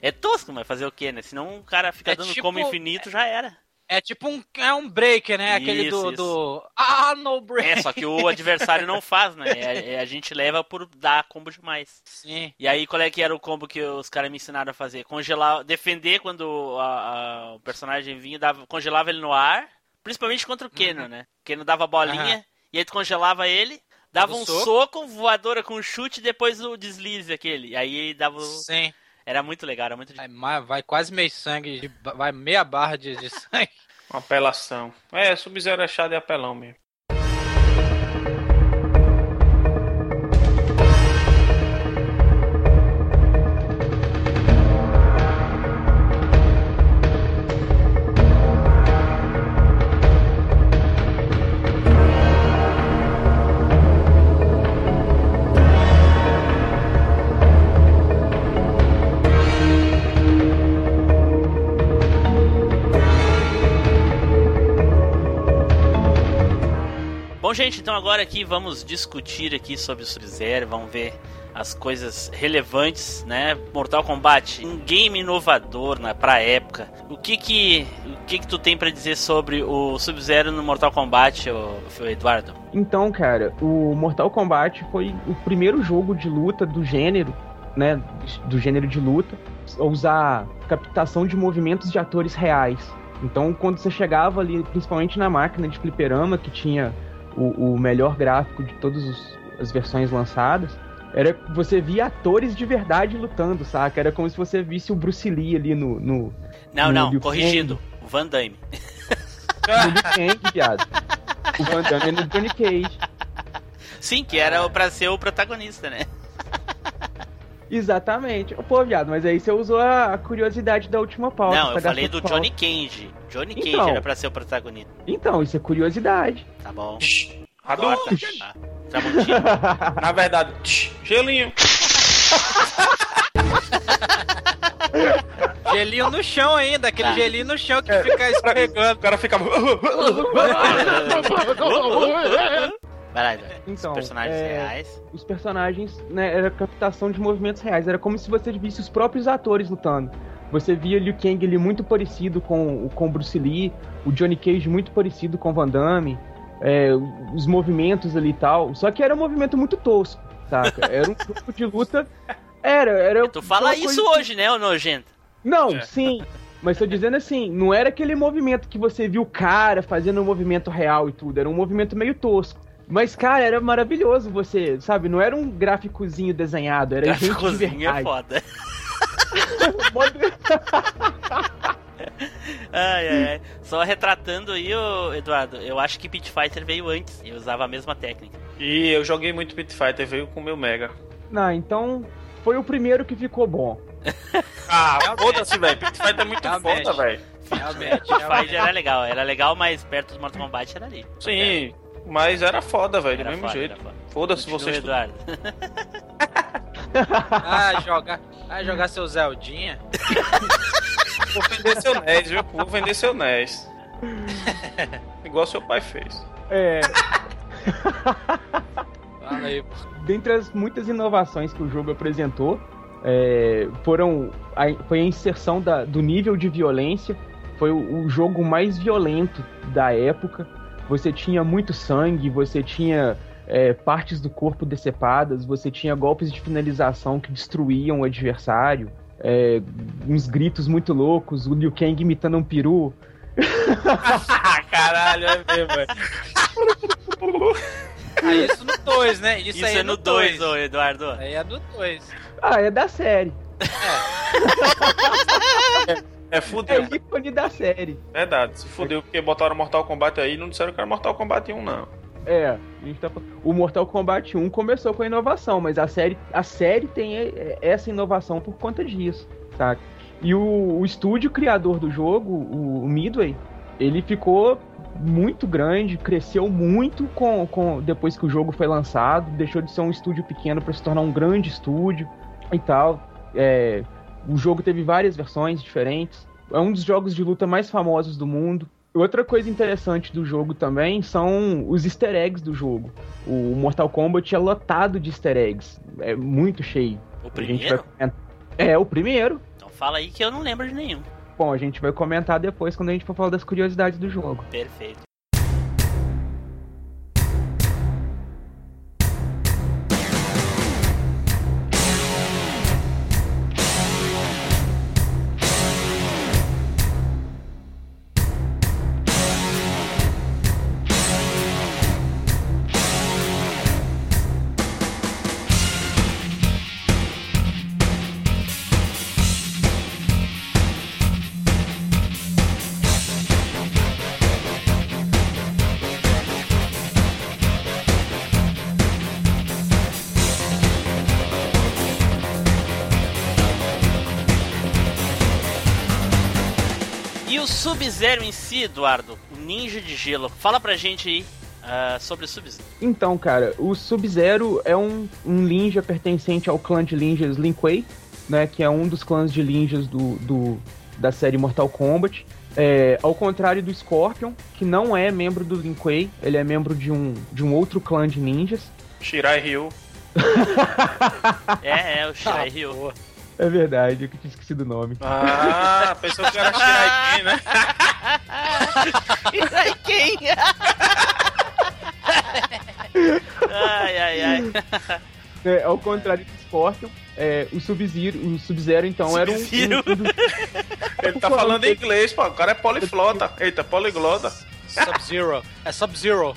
É tosco, mas fazer o quê, né? Senão o cara fica É dando tipo- combo infinito, já era. É tipo um, é um breaker, né? Aquele Isso, do, isso. do. Ah, no break! É, só que o adversário não faz, né? É- é- a gente leva por dar combo demais. Sim. E aí, qual é que era o combo que os caras me ensinaram a fazer? Congelar, defender quando a- a- o personagem vinha, dava, congelava ele no ar, principalmente contra o Keno, né? O Keno dava a bolinha, Uhum. E aí tu congelava ele, dava um soco. soco, voadora com chute e depois o deslize aquele. E aí dava. o- Sim. Era muito legal, era muito Vai, vai quase meio sangue, de- vai meia barra de, de sangue. Uma apelação. É, Sub-Zero é chá de apelão mesmo. Bom, gente, então agora aqui vamos discutir aqui sobre o Sub-Zero, vamos ver as coisas relevantes, né? Mortal Kombat, um game inovador na pra época. O que que o que que tu tem pra dizer sobre o Sub-Zero no Mortal Kombat, ô Eduardo? Então, cara, o Mortal Kombat foi o primeiro jogo de luta do gênero, né? Do gênero de luta, usar captação de movimentos de atores reais. Então, quando você chegava ali, principalmente na máquina de fliperama, que tinha o, o melhor gráfico de todas os- as versões lançadas, Era você via atores de verdade lutando, saca? Era como se você visse o Bruce Lee ali no. no Não, no não, corrigindo. O Van Damme. No Kang, viado. O Van Damme é no Johnny Cage. Sim, que era pra ser o protagonista, né? Exatamente. Pô, viado, mas aí você usou a curiosidade da última pauta. não, eu tá falei do gastando Johnny Cage. Johnny Cage Então. era pra ser o protagonista. pauta. Então, isso é curiosidade. Tá bom. Corta. Ah, Tramontina. Na verdade, tch, gelinho. Gelinho no chão ainda, aquele Tá. gelinho no chão que fica O escorregando. cara ficava. Vai lá, Eduardo. Então, Os personagens é, reais. Os personagens, né, era captação de movimentos reais. Era como se você visse os próprios atores lutando. Você via Liu Kang ali muito parecido com, com o Bruce Lee, o Johnny Cage muito parecido com o Van Damme, é, os movimentos ali e tal. Só que era um movimento muito tosco, saca? Era um grupo de luta. Era, era. Tu fala isso coisa- hoje, né, ô nojento? Não, sim. Mas tô dizendo assim, não era aquele movimento que você viu o cara fazendo um movimento real e tudo. Era um movimento meio tosco. Mas, cara, era maravilhoso você, sabe? Não era um gráficozinho desenhado, era gente de Gráficozinho é verdade. foda. Modo- Ai, ai, ai. Só retratando aí, ô, Eduardo, eu acho que Pit Fighter veio antes e usava a mesma técnica. E eu joguei muito Pit Fighter, veio com o meu Mega. Não, então foi o primeiro que ficou bom. Ah, foda-se, velho. Pit Fighter é muito foda, velho. Realmente, Pit Fighter era legal, era legal, mas perto do Mortal Kombat era ali. Sim, mas era foda, velho, do mesmo foda, jeito. foda. Foda-se vocês. Eduardo. Ah, jogar, ah, jogar seu Zeldinha. Vou vender seu NES, viu? Vou vender seu NES. Igual seu pai fez. É, Fala aí. dentre as muitas inovações que o jogo apresentou, é, foram a, foi a inserção da- do nível de violência. Foi o, o jogo mais violento da época. Você tinha muito sangue, você tinha é, partes do corpo decepadas, você tinha golpes de finalização que destruíam o adversário, é, uns gritos muito loucos, o Liu Kang imitando um peru. Caralho, é mesmo, velho. Ah, isso no 2, né? Isso, Isso aí é no 2, ô Eduardo. Aí é no 2. Ah, é da série. É É fudeu. ícone da série. Verdade, se fudeu porque botaram Mortal Kombat aí e não disseram que era Mortal Kombat 1, não. É, tá o Mortal Kombat 1 começou com a inovação, mas a série, a série tem é, é, essa inovação por conta disso, saca? E o, o estúdio criador do jogo, o, o Midway, ele ficou muito grande, cresceu muito com, com depois que o jogo foi lançado, deixou de ser um estúdio pequeno para se tornar um grande estúdio e tal. É, o jogo teve várias versões diferentes. É um dos jogos de luta mais famosos do mundo. Outra coisa interessante do jogo também são os easter eggs do jogo. O Mortal Kombat é lotado de easter eggs. É muito cheio. O primeiro? vai É, o primeiro. Então fala aí que eu não lembro de nenhum. Bom, a gente vai comentar depois quando a gente for falar das curiosidades do jogo. Perfeito. Sub-Zero em si, Eduardo, o ninja de gelo. Fala pra gente aí ah, sobre o Sub-Zero. Então, cara, o Sub-Zero é um, um ninja pertencente ao clã de ninjas Lin Kuei, né? Que é um dos clãs de ninjas do, do- da série Mortal Kombat. É, ao contrário do Scorpion, que não é membro do Lin Kuei, ele é membro de um, de um outro clã de ninjas. Shirai Ryu. É, é, o Shirai Ryu. É verdade, eu que tinha esquecido o nome. Ah, pensou que era Shirai Ken, né? Shirai quem? ai, ai, ai. É, ao contrário do Scorpion, é, o Sub-Zero, o Sub-Zero então era um, Sub-Zero. um- um dos- Ele tá falando em inglês, pô. O cara é poliflota. Eita, poliglota. Sub-Zero. É Sub-Zero.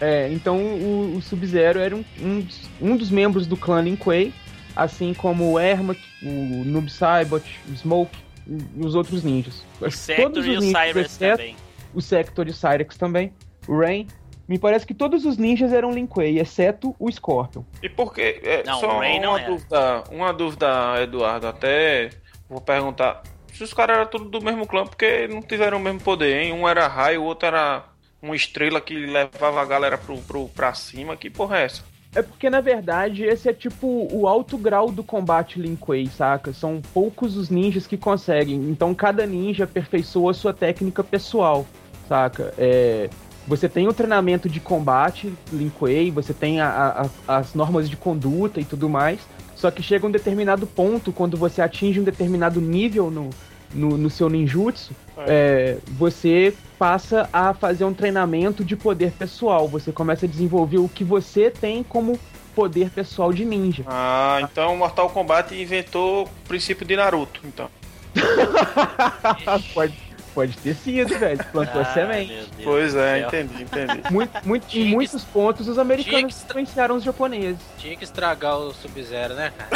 É, então o, o Sub-Zero era um, um, dos- um dos membros do clã Lin Kuei, assim como o Ermac, o Noob Saibot, o Smoke e os outros ninjas. O Sector todos e os o ninjas, Cyrus exceto também. o Sector e o Cyrex também, o Rain. Me parece que todos os ninjas eram Lin Kuei, exceto o Scorpion. E por que? É, Não, só o Ray não uma era. dúvida, uma dúvida, Eduardo. Até vou perguntar se os caras eram tudo do mesmo clã, porque não tiveram o mesmo poder, hein? Um era raio, o outro era uma estrela que levava a galera pro, pro, pra cima. Que porra é essa? É porque, na verdade, esse é tipo o alto grau do combate Lin Kuei, saca? São poucos os ninjas que conseguem. Então, cada ninja aperfeiçoa a sua técnica pessoal, saca? É, você tem o treinamento de combate Lin Kuei, você tem a- a- as normas de conduta e tudo mais. Só que chega um determinado ponto, quando você atinge um determinado nível no, no, no seu ninjutsu, é, você passa a fazer um treinamento de poder pessoal. Você começa a desenvolver o que você tem como poder pessoal de ninja. Ah, então o Mortal Kombat inventou o princípio de Naruto, então. pode, pode ter sido, velho. Plantou a Ah, semente. Pois é, entendi, entendi. Muito, muito, em que- muitos pontos, os americanos que- influenciaram os japoneses. Tinha que estragar o Sub-Zero, né, cara?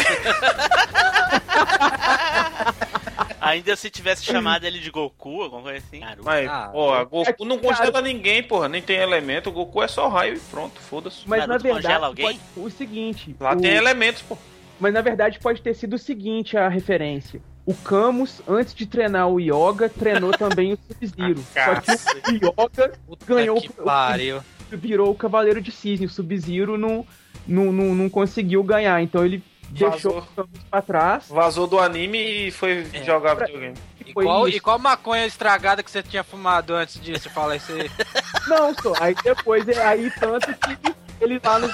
Ainda se tivesse chamado ele de Goku, alguma coisa assim. Naruto. Mas, Ah, ó, é Goku não congela ninguém, porra. Nem tem elemento. O Goku é só raio e pronto, foda-se. Mas Naruto na verdade, congela alguém? pode- o seguinte. Lá o- tem elementos, pô. Mas na verdade pode ter sido o seguinte a referência. O Camus, antes de treinar o Yoga, treinou também o Sub-Zero. Ah, Só que o Yoga Puta Ganhou que o- virou o Cavaleiro de Cisne. O Sub-Zero não, não, não, não conseguiu ganhar. Então ele Vazou. Camus pra trás. Vazou do anime e foi jogar Pra- videogame. e qual, e qual maconha estragada que você tinha fumado antes disso? Fala isso aí. Não, só. Aí depois, aí tanto que ele lá nos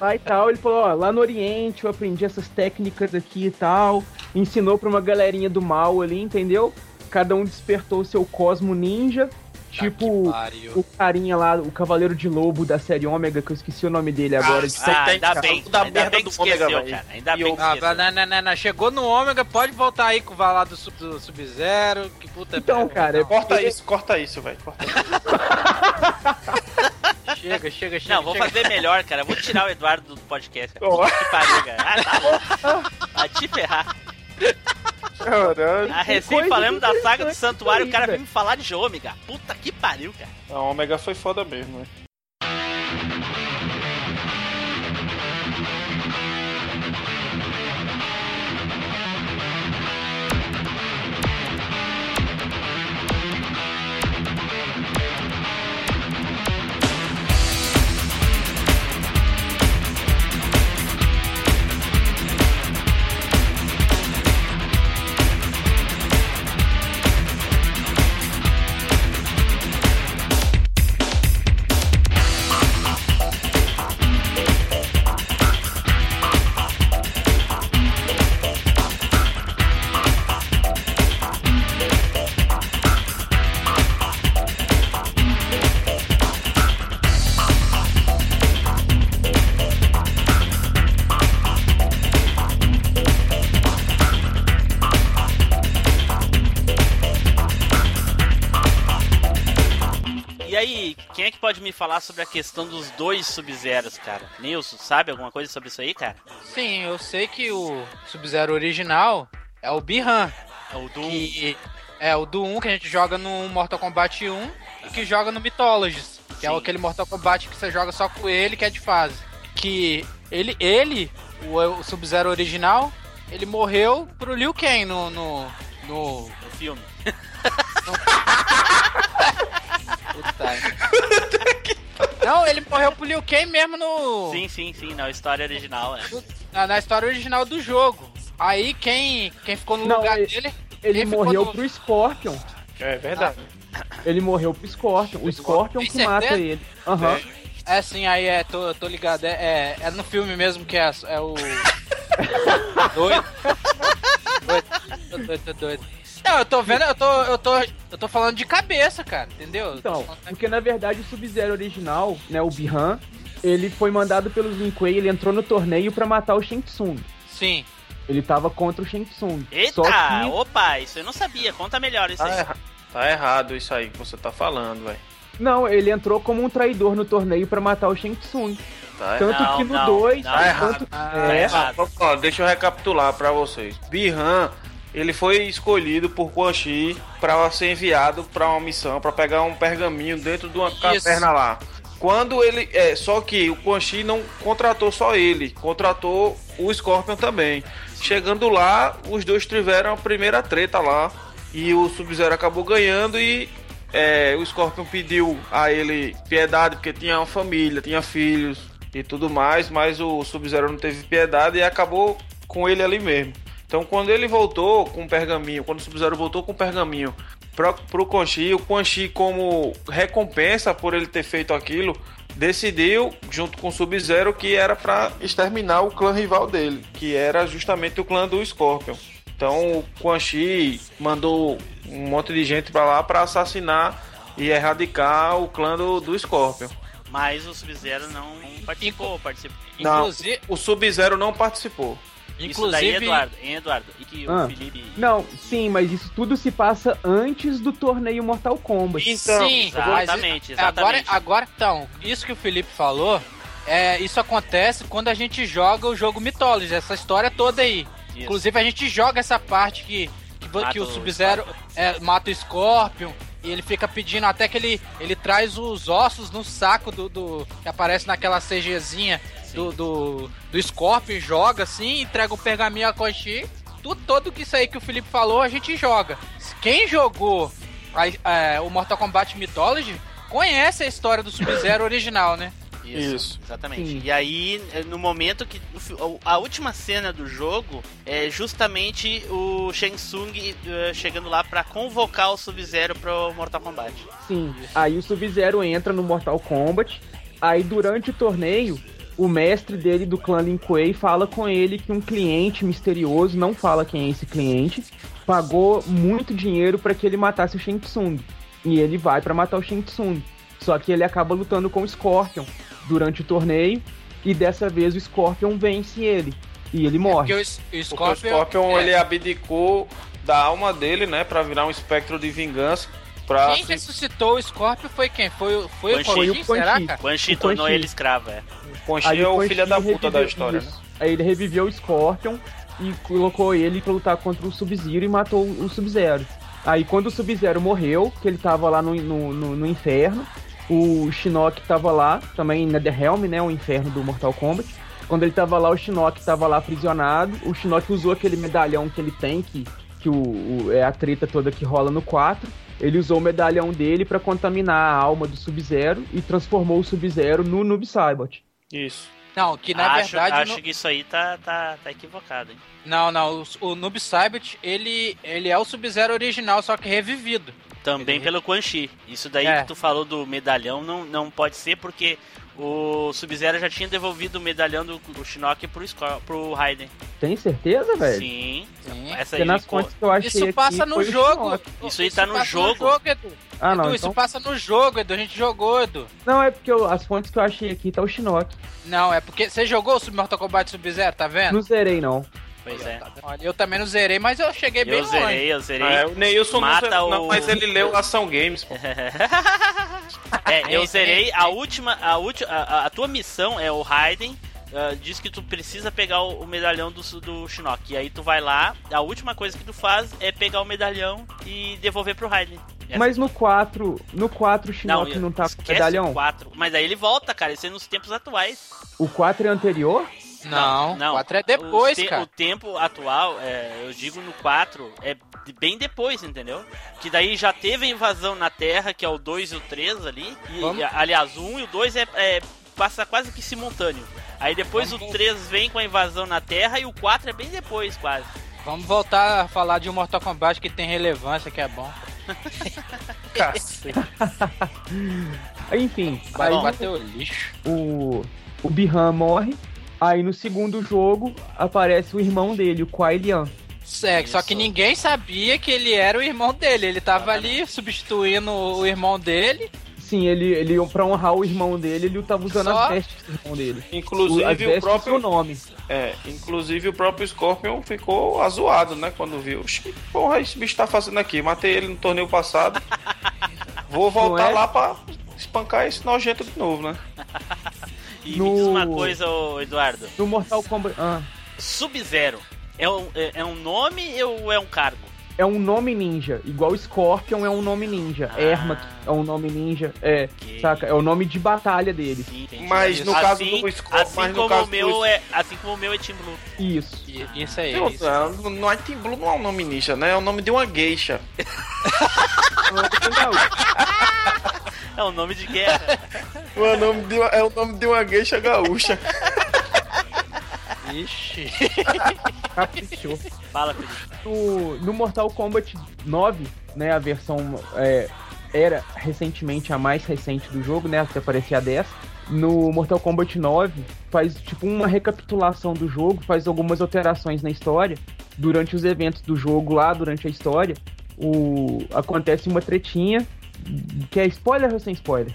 lá e tal, ele falou, ó, lá no Oriente eu aprendi essas técnicas aqui e tal, ensinou pra uma galerinha do mal ali, entendeu? Cada um despertou o seu cosmo ninja, tipo o carinha lá, o Cavaleiro de Lobo da série Ômega, que eu esqueci o nome dele agora. de- Ah, ainda Cara, bem, da ainda merda bem que esqueceu, velho. cara. Ainda bem que Ah, esqueceu. não, não, não, não. Chegou no Ômega, pode voltar aí com o valar do Sub- do Sub-Zero. que puta Então, merda. cara, Não, Corta Ele- isso, corta isso, velho. Corta isso. Chega, chega, chega. Não, vou chega. fazer melhor, cara. Vou tirar o Eduardo do podcast. Cara. Puta que pariu, cara. Ah, tá bom. Vai te ferrar. Caralho. A recém falamos da saga do santuário, o cara veio me falar de Ômega. Puta que pariu, cara. A Ômega foi foda mesmo, né? Pode me falar sobre a questão dos dois Sub-Zeros, cara? Nilson, sabe alguma coisa sobre isso aí, cara? Sim, eu sei que o Sub-Zero original é o Bihan. É o do... Que é o do 1 que a gente joga no Mortal Kombat 1 e que joga no Mythologies. Que é Sim. aquele Mortal Kombat que você joga só com ele, que é de fase. Que ele, ele o, o Sub-Zero original, ele morreu pro Liu Kang no. no, no no filme. Puta. Não, ele morreu pro Liu Kang mesmo no. Sim, sim, sim, na história original, é. Na, na história original do jogo. Aí quem, quem ficou no Não, lugar ele- dele. Ele morreu no- pro Scorpion. É verdade. Ele morreu pro Scorpion. O Scorpion Tem que mata ele. Aham. É sim, aí é, tô, tô ligado. É, é, é no filme mesmo que é, é o. doido. doido. Tô doido, tô doido. Não, eu tô vendo, eu tô, eu tô, eu tô falando de cabeça, cara, entendeu? Então, porque na verdade o Sub-Zero original, né, o Bihan, ele foi mandado pelos Lin Kuei, ele entrou no torneio pra matar o Shang Tsung. Sim. Ele tava contra o Shang Tsung. Eita! Só que Opa, isso eu não sabia. Conta melhor isso Tá, aí. erra- tá errado isso aí que você tá falando, velho. Não, ele entrou como um traidor no torneio pra matar o Shang Tsung. Tá Tanto Não, que no não, 2, não. Tá errado. tanto... Ah, é, errado. Ó, deixa eu recapitular pra vocês. Bihan, ele foi escolhido por Quan Chi pra ser enviado pra uma missão, pra pegar um pergaminho dentro de uma caverna lá. Quando ele. É, só que o Quan Chi não contratou só ele, contratou o Scorpion também. Chegando lá, os dois tiveram a primeira treta lá. E o Sub-Zero acabou ganhando e é, o Scorpion pediu a ele piedade porque tinha uma família, tinha filhos e tudo mais, mas o Sub-Zero não teve piedade e acabou com ele ali mesmo. Então quando ele voltou com o pergaminho, quando o Sub-Zero voltou com o pergaminho pro, pro Quan Chi, o Quan Chi como recompensa por ele ter feito aquilo, decidiu, junto com o Sub-Zero, que era para exterminar o clã rival dele, que era justamente o clã do Scorpion. Então o Quan Chi mandou um monte de gente para lá para assassinar e erradicar o clã do, do Scorpion. Mas o Sub-Zero não participou, participou. Não, Inclusive, o Sub-Zero não participou. Isso daí, inclusive Eduardo, hein, Eduardo? E que Ah. o Felipe. Não, sim, mas isso tudo se passa antes do torneio Mortal Kombat. Então, Sim, Exatamente, mas agora, exatamente. agora, então, isso que o Felipe falou, é, isso acontece quando a gente joga o jogo Mythology, essa história toda aí. Isso. Inclusive a gente joga essa parte que, que, que o o Sub-Zero é, mata o Scorpion e ele fica pedindo até que ele, ele traz os ossos no saco do, do- que aparece naquela CGzinha do, do, do Scorpion, joga assim, entrega o pergaminho a Koshi. Tudo todo que isso aí que o Felipe falou, a gente joga. Quem jogou a- é, o Mortal Kombat Mythology conhece a história do Sub-Zero original, né? Isso, Isso. exatamente. Sim. E aí, eh, no momento que. A última cena do jogo é justamente o Shang Tsung eh, chegando lá pra convocar o Sub-Zero pro Mortal Kombat. Sim. Aí o Sub-Zero entra no Mortal Kombat. Aí durante o torneio, o mestre dele do clã Lin Kuei fala com ele que um cliente misterioso, não fala quem é esse cliente, pagou muito dinheiro para que ele matasse o Shang Tsung. E ele vai para matar o Shang Tsung. Só que ele acaba lutando com o Scorpion durante o torneio e dessa vez o Scorpion vence ele e ele morre. Porque o, o Porque o Scorpion, Scorpion é, ele abdicou da alma dele, né, Pra virar um espectro de vingança. Pra Quem se- ressuscitou o Scorpion foi quem? Foi, o- foi o Quan Chi. Será, cara? Quan Chi tornou ele escravo, é. Quan Chi Aí é o Quan filho Chi da puta da história, né? Aí ele reviveu o Scorpion e colocou ele pra lutar contra o Sub-Zero e matou o Sub-Zero. Aí quando o Sub-Zero morreu, que ele tava lá no, no, no- no inferno, o Shinnok tava lá, também em Netherrealm, né, o inferno do Mortal Kombat. Quando ele tava lá, o Shinnok tava lá aprisionado. O Shinnok usou aquele medalhão que ele tem, que, que o, o- é a treta toda que rola no 4. Ele usou o medalhão dele pra contaminar a alma do Sub-Zero e transformou o Sub-Zero no Noob Saibot. Isso. Não, que na acho verdade. acho no- que isso aí tá, tá, tá equivocado, hein? Não, não, o, o Noob Saibot, ele, ele é o Sub-Zero original, só que revivido. Também Ele- pelo Quan Chi. Isso daí É. que tu falou do medalhão não, não pode ser porque o Sub-Zero já tinha devolvido o medalhão do, do Shinnok pro, pro Raiden. Tem certeza, velho? Sim. Sim. Essa aí, nas pô, fontes que eu achei Isso aqui passa no jogo. Shinnok. Isso aí tá no passa jogo. Edu. Ah, não, Edu, então... isso passa no jogo, Edu. A gente jogou, Edu. Não, é porque eu- as fontes que eu achei aqui tá o Shinnok. Não, é porque você jogou o Mortal Kombat Sub-Zero, tá vendo? Não zerei, não. Pois é. Olha, eu também não zerei, mas eu cheguei bem Eu longe. zerei, eu zerei. Ah, é, o Neilson Mata não, o- não, mas ele leu Ação Games, pô. É, eu zerei a última, a última, a, a tua missão é o Raiden. ah, diz que tu precisa pegar o, o medalhão do, do Shinnok. E aí tu vai lá, a última coisa que tu faz é pegar o medalhão e devolver pro Raiden. Essa- Mas no 4, no 4 o Shinnok não, tá com esquece medalhão? O 4. Mas aí ele volta, cara. Isso é nos tempos atuais. O 4 é anterior? Não, não. 4 é depois, o te- cara. O tempo atual, é, eu digo no 4, é bem depois, entendeu? Que daí já teve a invasão na Terra, que é o 2 e o 3 ali. E, e, aliás, o 1 e o 2 é, é- passa quase que simultâneo. Aí depois Vamos- o 3 vem com a invasão na Terra e o 4 é bem depois, quase. Vamos voltar a falar de um Mortal Kombat que tem relevância, que é bom. Enfim, Vai aí bater o lixo. o, o Bihan morre. Aí no segundo jogo aparece o irmão dele, o Kuai Lian. Segue, só que ninguém sabia que ele era o irmão dele. Ele tava ali substituindo o irmão dele. Sim, ele, ele pra honrar o irmão dele, ele tava usando Só- as vestes do irmão dele. As Inclusive o próprio. nome. É, inclusive o próprio Scorpion ficou azoado, né? Quando viu. "Oxi, que Porra, esse bicho tá fazendo aqui. Matei ele no torneio passado. Vou voltar é? lá pra espancar esse nojento de novo, né? E No- me diz uma coisa, Eduardo. No Mortal Kombat. Ah, Sub-Zero. É um, é, é um nome ou é um cargo? é um nome ninja. Igual Scorpion é um nome ninja. Ah. Ermac é um nome ninja. É, Ok. saca? É o nome de batalha dele. Sim. Mas no assim, caso do Scorpion, assim mas no como caso o meu do- é, assim como o meu é Team Blue. Isso. E- Isso aí. Não, isso. não, não é Team Blue, não é um nome ninja, né? É o nome de uma geisha. É o nome de guerra. É o nome de uma, é o nome de uma geisha gaúcha. Ixi. Caprichou. Fala, Felipe. no, no Mortal Kombat 9, né, a versão é, era recentemente a mais recente do jogo, né, até parecia a 10. No Mortal Kombat 9 faz tipo uma recapitulação do jogo, faz algumas alterações na história. Durante os eventos do jogo lá, durante a história, o acontece uma tretinha que é spoiler ou sem spoiler?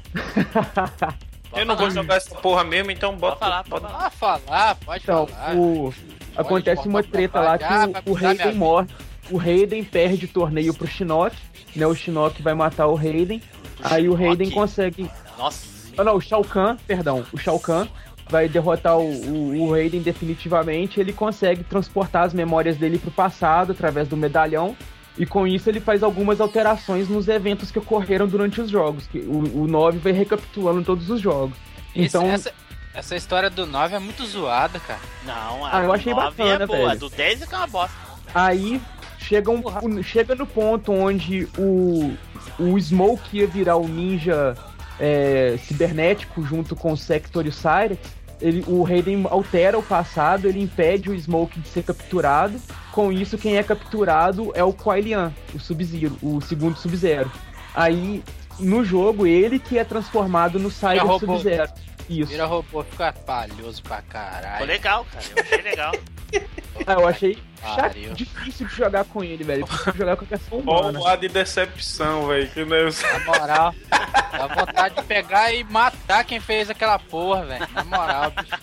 Eu não vou jogar essa porra mesmo, então bota. Pode falar, pode falar. Pode falar, pode Então, falar. o, acontece uma treta lá que o- o, Raiden morre. O Raiden perde o torneio pro Shinnok, né? O Shinnok vai matar o Raiden. Aí o Raiden consegue. Nossa. Ah, não, o Shao Kahn, perdão. O Shao Kahn vai derrotar o, o, o Raiden definitivamente. Ele consegue transportar as memórias dele pro passado através do medalhão. E com isso ele faz algumas alterações nos eventos que ocorreram durante os jogos. Que o, o 9 vai recapitulando todos os jogos. Esse- Então, essa, essa história do 9 é muito zoada, cara. Não, a Ah, eu achei 9 bacana, é boa. A velho. do 10 é que é uma bosta. Aí chega, um, o- chega no ponto onde o, o Smoke ia virar o ninja é, cibernético junto com o Sector e o Cyrex. Ele, o Raiden altera o passado, ele impede o Smoke de ser capturado. Com isso, quem é capturado é o Kuai Lian, o Sub-Zero, o segundo Sub-Zero. Aí, no jogo, ele que é transformado no Cyber. Sub-Zero. Isso. Vira robô, fica palhoso pra caralho. Ficou legal, cara. Eu achei legal. Ah, eu achei chato, difícil de jogar com ele, velho. Eu prefiro jogar com a versão Ó humana. o ar de decepção, velho. Que não Na moral, dá vontade de pegar e matar quem fez aquela porra, velho. Na moral, bicho.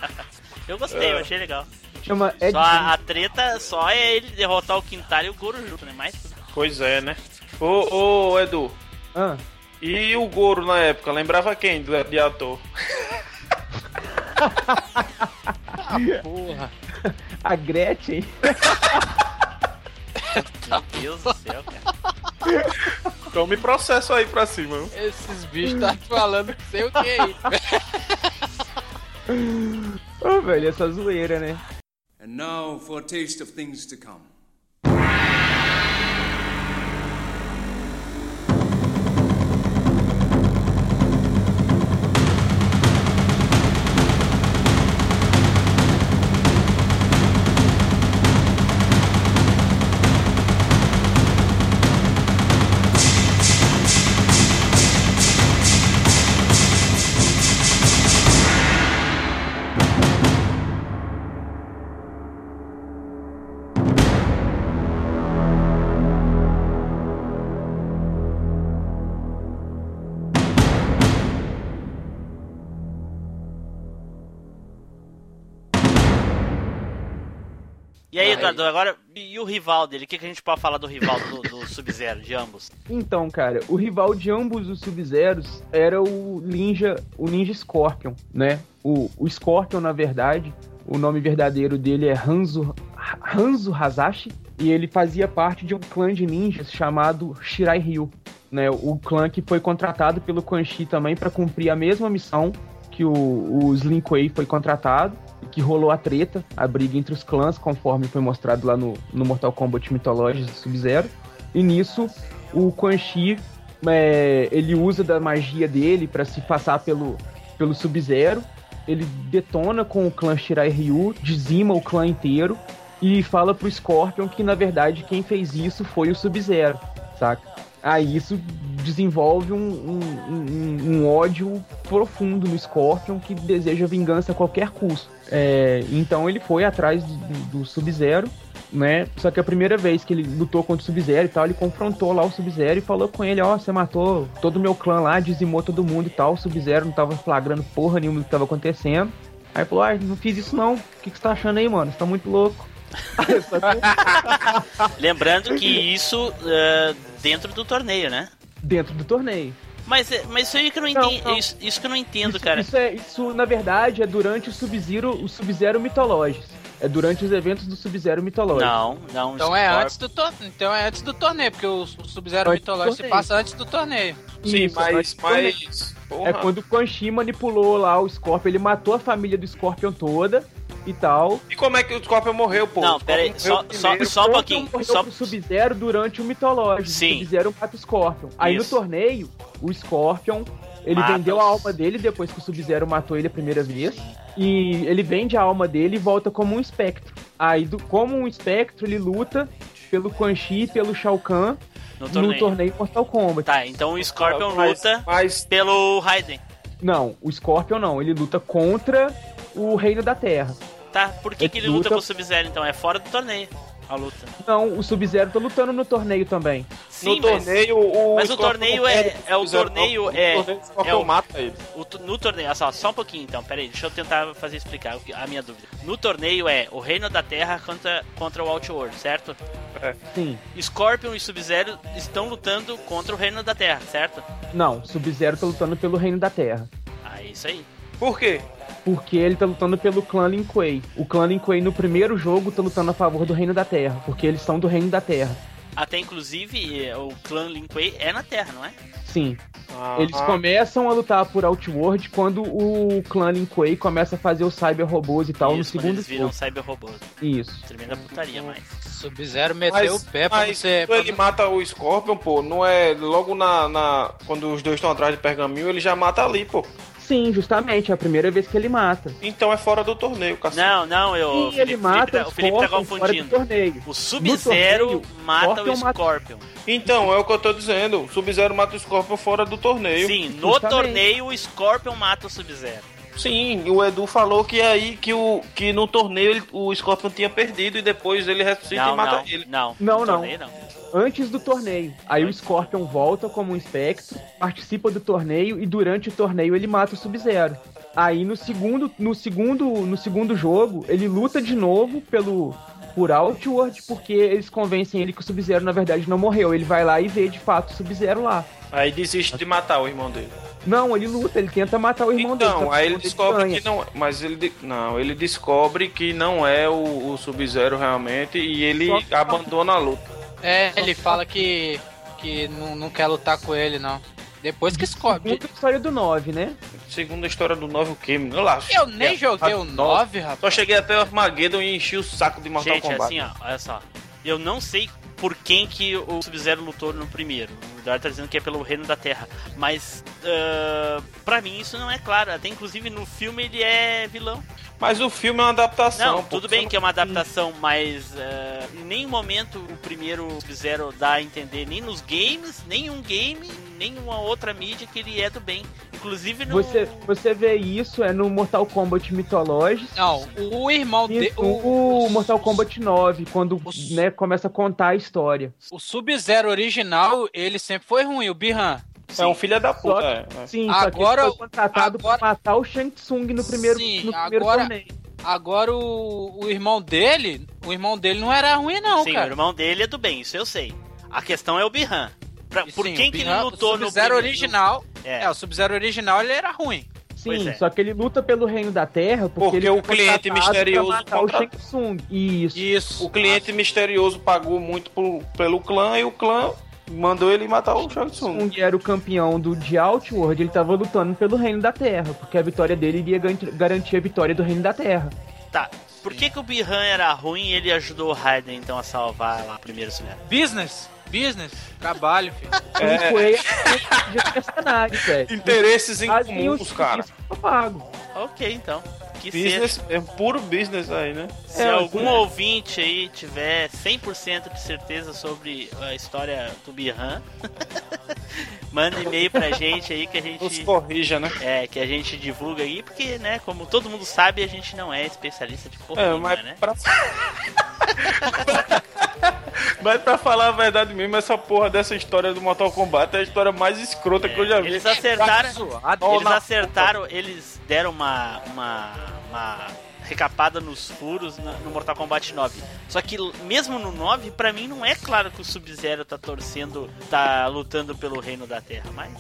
Eu gostei, eu achei legal. Chama Ed Só a, a treta só é ele derrotar o Quintal e o Goro junto, né? Mais Pois é, né? Ô, ô, Edu. Ah, E o Goro na época? Lembrava quem do- de ator? Porra. a Gretchen. Meu Deus do céu, cara. Então me processo aí pra cima. Esses bichos tá falando que sei o que aí. Ô, velho, essa zoeira, né? And now for a taste of things to come. E aí, Eduardo, agora, e o rival dele? O que, que a gente pode falar do rival do, do Sub-Zero, de ambos? Então, cara, o rival de ambos os Sub-Zeros era o Ninja, o Ninja Scorpion, né? O, o Scorpion, na verdade, o nome verdadeiro dele é Hanzo, Hanzo Hazashi, e ele fazia parte de um clã de ninjas chamado Shirai Ryu, né? O clã que foi contratado pelo Quan Chi também para cumprir a mesma missão que o, o Slim Kuei foi contratado, que rolou a treta, a briga entre os clãs, conforme foi mostrado lá no, no Mortal Kombat Mythologies Sub-Zero. E nisso, o Quan Chi, é, ele usa da magia dele para se passar pelo, pelo Sub-Zero. Ele detona com o clã Shirai Ryu, dizima o clã inteiro e fala pro Scorpion que na verdade quem fez isso foi o Sub-Zero, saca? Aí isso desenvolve um, um, um- um ódio profundo no Scorpion que deseja vingança a qualquer custo. É, então ele foi atrás do, do Sub-Zero, né? Só que a primeira vez que ele lutou contra o Sub-Zero e tal, ele confrontou lá o Sub-Zero e falou com ele: Ó, você matou todo o meu clã lá, dizimou todo mundo e tal. O Sub-Zero não tava flagrando porra nenhuma do que tava acontecendo. Aí falou: Ah, não fiz isso não. O que, que você tá achando aí, mano? Você tá muito louco. Lembrando que isso é, dentro do torneio, né? dentro do torneio. Mas, é- mas isso aí que eu não Não, entendo. não. Isso, isso que eu não entendo, Isso, cara. isso, é, isso, na verdade, é durante o Sub-Zero, o Sub-Zero Mythologies. É durante os eventos do Sub-Zero Mythologies. Não, não. Então é antes do torneio. Então é antes do torneio, porque o, Sub-Zero mitológico se passa antes do torneio. Sim, Isso, mas. mas porra. É quando o Quan Chi manipulou lá o Scorpion, ele matou a família do Scorpion toda e tal. E como é que o Scorpion morreu, pô? Não, pera aí, só, só, só um pouquinho. morreu Só, pro Sub-Zero durante o Mythologies. Sim. O Sub-Zero mata o Scorpion. Aí Isso. no torneio, o Scorpion, ele Mata vendeu os- a alma dele depois que o Sub-Zero matou ele a primeira vez. E ele vende a alma dele e volta como um espectro. Aí, do- como um espectro, ele luta pelo Quan Chi e pelo Shao Kahn no no torneio. torneio Mortal Kombat. Tá, então o Scorpion Mas- luta Mas pelo Raiden. Não, o Scorpion não, ele luta contra o Reino da Terra. Tá, por que, Ele que ele luta luta- com o Sub-Zero então? É fora do torneio a luta. Não, o Sub-Zero tá lutando no torneio também. Sim, no torneio, o. mas o torneio é- é o torneio não. é- O torneio, é o- mata ele. O no torneio, olha só, só um pouquinho então, peraí, deixa eu tentar fazer explicar a minha dúvida. No torneio é o Reino da Terra contra, contra o Outworld, certo? Sim. Scorpion e Sub-Zero estão lutando contra o Reino da Terra, certo? Não, Sub-Zero tá lutando pelo Reino da Terra. Ah, é isso aí. Por quê? Porque ele tá lutando pelo clã Lin Kuei. O clã Lin Kuei no primeiro jogo tá lutando a favor do Reino da Terra, porque eles são do Reino da Terra. Até inclusive o clã Lin Kuei é na Terra, não é? Sim. Ah, Eles começam a lutar por Outworld quando o clã Lin Kuei começa a fazer os cyber robôs e tal Isso, no segundo eles viram jogo. cyber robôs. Isso. Tremenda putaria, mas. Sub-Zero meteu o pé pra mas você. quando ele mata o Scorpion, pô, não é logo na, na- Quando os dois estão atrás de pergaminho, ele já mata ali, pô. Sim, justamente, é a primeira vez que ele mata. Então é fora do torneio, cacete. Não, não, eu. E ele mata tá- o Felipe tá Scorpion fora do confundindo. torneio. O Sub-Zero torneio, mata Scorpion o mata- Scorpion. Então, é o que eu tô dizendo. O Sub-Zero mata o Scorpion fora do torneio. Sim, no Justamente. torneio o Scorpion mata o Sub-Zero. Sim, o Edu falou que aí que, o, que no torneio ele- o Scorpion tinha perdido e depois ele ressuscita Não, e mata não, ele. não. Não, no não. torneio, não. Antes do torneio. Aí o Scorpion volta como um espectro, participa do torneio e durante o torneio ele mata o Sub-Zero. Aí no segundo, no segundo, no segundo jogo, ele luta de novo pelo por Outworld, porque eles convencem ele que o Sub-Zero na verdade não morreu. Ele vai lá e vê de fato o Sub-Zero lá. Aí desiste de matar o irmão dele. Não, ele luta, ele tenta matar o irmão dele. Então, que aí o ele dele descobre que não. Mas ele. de- Não, ele descobre que não é o, o Sub-Zero realmente e ele abandona a luta. É, ele fala que, que não, não quer lutar com ele, não. Depois que escolhe. Muita história do 9, né? Segundo a história do 9, o quê? Olha lá. Eu nem É, joguei o a- 9, rapaz. Só cheguei até o Armageddon e enchi o saco de Mortal Gente, Kombat. assim, ó, olha só. Eu não sei por quem que o Sub-Zero lutou no primeiro. O Eduardo tá dizendo que é pelo Reino da Terra. Mas, ah, pra mim, isso não é claro. Até inclusive no filme ele é vilão. Mas o filme é uma adaptação. Não, pô, tudo bem não- que é uma adaptação, mas ah, em nenhum momento o primeiro Sub-Zero dá a entender, nem nos games, nenhum game, nenhuma outra mídia que ele é do bem. Inclusive no. Você, você vê isso é no Mortal Kombat Mythologies. Não, o irmão E dele. o, Mortal Kombat 9, quando né, começa a contar a história. O Sub-Zero original, ele sempre foi ruim, o Bihan. É um filho da Só puta. que- é, é. Sim, Agora- só que ele foi contratado agora- pra matar o Shang Tsung no primeiro, Sim, no primeiro agora- torneio. Agora o, o irmão dele, o irmão dele não era ruim, não, Sim, o cara. irmão dele é do bem, isso eu sei. A questão é o Bihan. Pra- por Sim, quem o que ele lutou o no Sub-Zero original. É. É. o Sub-Zero original ele era ruim. Sim, é. só que ele luta pelo reino da Terra porque, Porque ele o cliente misterioso pra matar o contra- Shang Tsung. Isso. Isso. O cliente misterioso pagou muito pro- pelo clã e o clã mandou ele matar o Shang Tsung. Tsung era o campeão do de Outworld, ele tava lutando pelo reino da Terra, porque a vitória dele iria garantir- a vitória do reino da Terra. Tá. Por que, que o Bihan era ruim e ele ajudou o Raiden então a salvar lá primeiro Sub-Zero? Business. Business. Trabalho, filho. É. Foi de mercenário, velho. Interesses em comuns, cara. pago. Ok, então. Que Business, seja. é puro business aí, né? Se É, algum é. ouvinte aí tiver 100% de certeza sobre a história do Bihan, manda e-mail pra gente aí que a Nos gente corrija, né? é que a gente divulga aí, porque né, como todo mundo sabe, a gente não é especialista de porra É, nenhuma, mas né? pra... mas pra falar a verdade mesmo, essa porra dessa história do Mortal Kombat é a história mais escrota que eu já vi. Eles acertaram, zoado. eles acertaram, eles deram uma, uma, uma recapada nos furos no Mortal Kombat 9. Só que mesmo no 9, pra mim não é claro que o Sub-Zero tá torcendo, tá lutando pelo reino da Terra, mas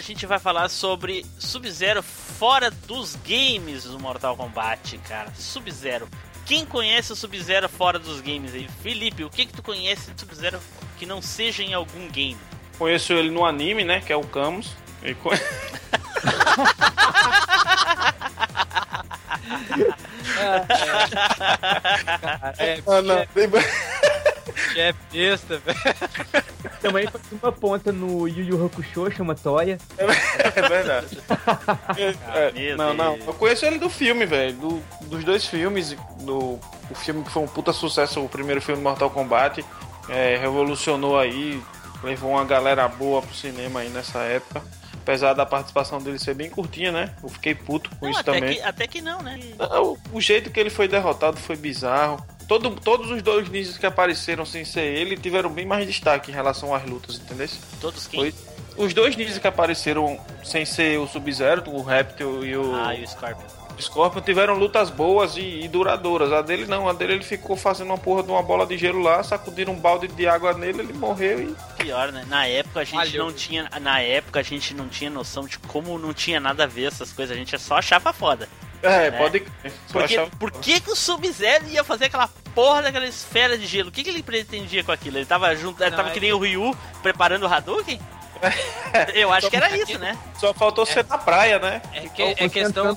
a gente vai falar sobre Sub-Zero fora dos games do Mortal Kombat, cara. Sub-Zero. Quem conhece o Sub-Zero fora dos games aí? Felipe, o que que tu conhece de Sub-Zero que não seja em algum game? Conheço ele no anime, né? Que é o Camus. E co- É, Ah, não. é besta, velho. Também faz uma ponta no Yu Yu Hakusho, chama Toya. É verdade. É, meu não, não. Eu conheço ele do filme, velho. Do, dos dois filmes. Do, o filme que foi um puta sucesso, o primeiro filme Mortal Kombat. é, revolucionou aí. Levou uma galera boa pro cinema aí nessa época. Apesar da participação dele ser bem curtinha, né? Eu fiquei puto com Não, isso até, também. que, até que não, né? Não, o jeito que ele foi derrotado foi bizarro. Todo, todos os dois ninjas que apareceram sem ser ele tiveram bem mais destaque em relação às lutas, entendeu? Todos quem? Foi. Os dois ninjas que apareceram sem ser o Sub-Zero, o Reptil e o Ah, e o Scorpion. Scorpion, tiveram lutas boas e, e duradouras. A dele não, a dele ele ficou fazendo uma porra de uma bola de gelo lá, sacudiram um balde de água nele, ele morreu e. Pior, né? Na época a gente Valeu. não tinha. Na época a gente não tinha noção de como não tinha nada a ver essas coisas. A gente só achava foda. É, É. pode Porque, achava- por que, que o Sub-Zero ia fazer aquela porra daquela esfera de gelo? O que, que ele pretendia com aquilo? Ele tava junto. Ele Não, tava é que nem o Ryu preparando o Hadouken? Eu acho que era isso, né? Só faltou ser na praia, né? É, que, é questão,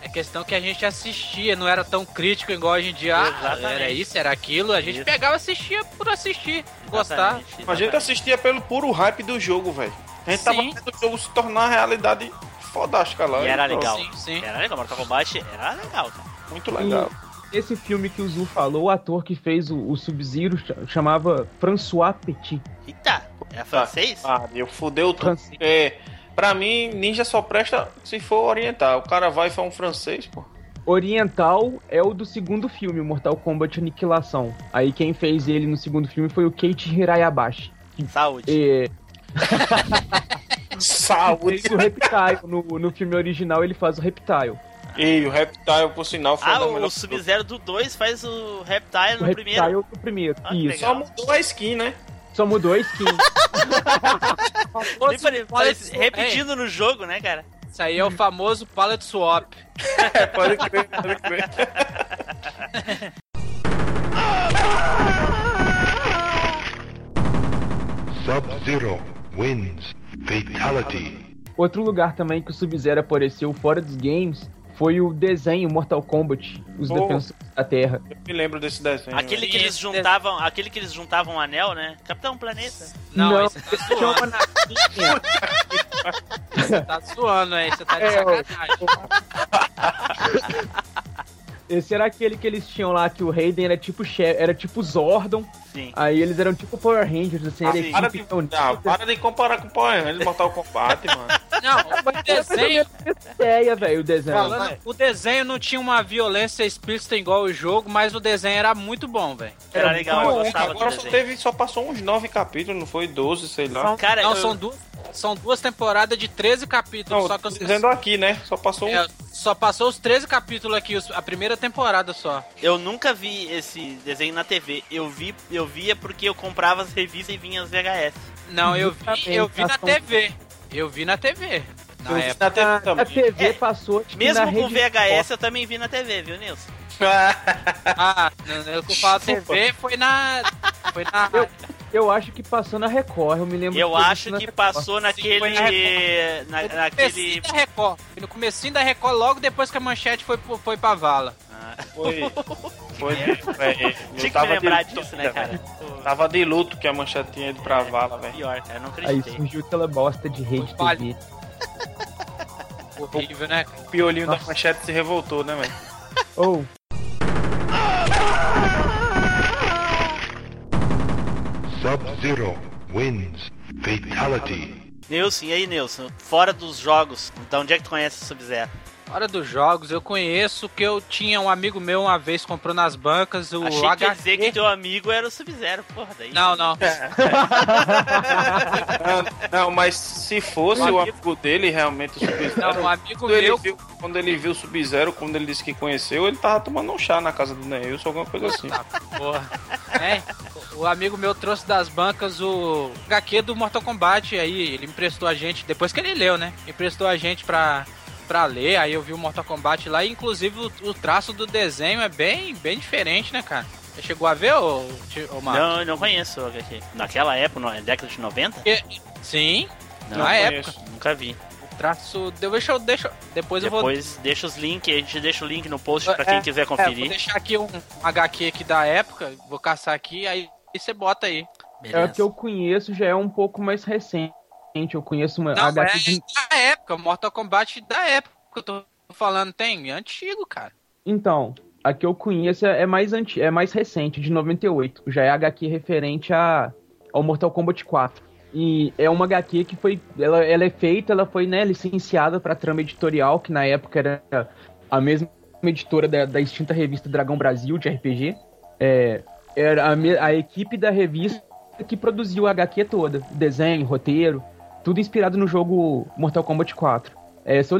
é questão que a gente assistia, não era tão crítico igual hoje em dia. Ah, Exatamente. era isso, era aquilo. A gente Isso. pegava e assistia por assistir, gostar. Exatamente, A gente exatamente. assistia pelo puro hype do jogo, velho. A gente tava Sim. vendo o jogo se tornar realidade fodástica lá. E era Então, legal. Sim, sim. Era legal. Mortal Kombat era legal, cara. Muito legal. Esse filme que o Zu falou, o ator que fez o, o Sub-Zero ch- chamava François Petit. Eita, é francês? Ah, eu fudeu tudo. Francês. É, pra mim, ninja só presta se for oriental. O cara vai e faz um francês, pô. Oriental é o do segundo filme, Mortal Kombat Aniquilação. Aí quem fez ele no segundo filme foi o Keiichi Hirayabashi. Saúde. E Saúde. o Reptile. No, no filme original ele faz o Reptile. E o Reptile, por sinal, foi Ah, o, melhor- o Sub-Zero do 2 faz o Reptile O no Reptile primeiro. do primeiro. Ah, Isso. Só mudou a skin, né? Só mudou a skin. Nem pare- parece- repetindo no jogo, né, cara? Isso aí é o famoso palette swap. É, pode crer, pode crer. Sub-Zero wins. Fatality. Outro lugar também que o Sub-Zero apareceu fora dos games foi o desenho Mortal Kombat, Os Oh. Defensores da Terra. Eu me lembro desse desenho. Aquele que eles juntavam, aquele que eles juntavam um anel, né? Capitão Planeta. Não, esse tá esse chama zoando. Você tá zoando aí, você tá de É, sacanagem. Esse era aquele que eles tinham lá, que o Raiden era tipo che- era tipo Zordon, Sim. aí eles eram tipo Power Rangers, assim, Ah, era para, de, equipe unida. ah, para de comparar com o Power Rangers Mortal Kombat, mano. Não, o desenho, ideia, velho, o desenho. falando, o desenho não tinha uma violência explícita igual o jogo, mas o desenho era muito bom, velho. Era Era legal, eu bom, gostava Agora só teve, só passou uns nove capítulos, não foi 12, sei lá. Cara, Não, eu, são duas, são duas temporadas de 13 capítulos, Não, só que os- dizendo aqui, né? Só passou um. é, só passou os 13 capítulos aqui, os- a primeira temporada só. eu nunca vi esse desenho na TV. Eu vi, eu via porque eu comprava as revistas e vinha as VHS. Não, eu vi, eu vi na TV. Eu vi na TV. Eu Na vi época. na TV A, a também. TV É, passou, Mesmo na com rede VHS eu também vi na TV, viu, Nilson? Ah, eu eu falo TV foi na. Foi na. Eu acho que passou na Record, eu me lembro. Eu acho que passou naquele. na No naquele. comecinho da Record. No comecinho da Record, logo depois que a manchete foi, foi pra vala. Ah, Foi. Foi. é, Tinha eu que lembrar luto disso, né, cara? Tava de luto que a manchete tinha ido pra vala, velho. Pior, cara, eu não Aí acreditei. surgiu aquela bosta de rede. TV. Horrível, né? O piolinho da Nossa. manchete se revoltou, né, velho? Ou, Sub-Zero wins. Fatality. Nilson, e aí, Nilson? Fora dos jogos, de onde é que tu conhece o Sub-Zero? Hora dos jogos, eu conheço que eu tinha um amigo meu uma vez comprou nas bancas o Achei que ia HQ. dizer que teu amigo era o Sub-Zero, porra, daí. Não, não. Não, não, mas se fosse Um o amigo- amigo dele, realmente o Sub-Zero. Não, um amigo quando, ele meu. viu, quando ele viu o Sub-Zero, quando ele disse que conheceu, ele tava tomando um chá na casa do Neilson, alguma coisa assim. Ah, porra. É, o amigo meu trouxe das bancas o HQ do Mortal Kombat aí, ele emprestou a gente, depois que ele leu, né? Emprestou a gente pra, pra ler, aí eu vi o Mortal Kombat lá, e inclusive o, o traço do desenho é bem, bem diferente, né, cara? Você chegou a ver, ô, ô Marcos? Não, eu não conheço o HQ. Naquela época, na década de 90? Porque- Sim, Não, na época. Nunca vi. O traço. Deixa eu. Deixa, depois, eu vou. Depois deixa os links, a gente deixa o link no post pra É, quem quiser É, vou conferir. deixar aqui um HQ aqui da época, vou caçar aqui, aí você bota aí. é o que eu conheço já é um pouco mais recente. Eu conheço uma Não, HQ é de... da época, Mortal Kombat da época que eu tô falando, tem, é antigo, cara. Então, a que eu conheço é é mais anti... é mais recente, de 98. Já é HQ referente a... ao Mortal Kombat 4. E é uma HQ que foi. Ela, ela é feita, ela foi né, licenciada para trama editorial, que na época era a mesma editora da, da extinta revista Dragão Brasil de RPG. É, era a, a equipe da revista que produziu a HQ toda. Desenho, roteiro, tudo inspirado no jogo Mortal Kombat 4. É, essa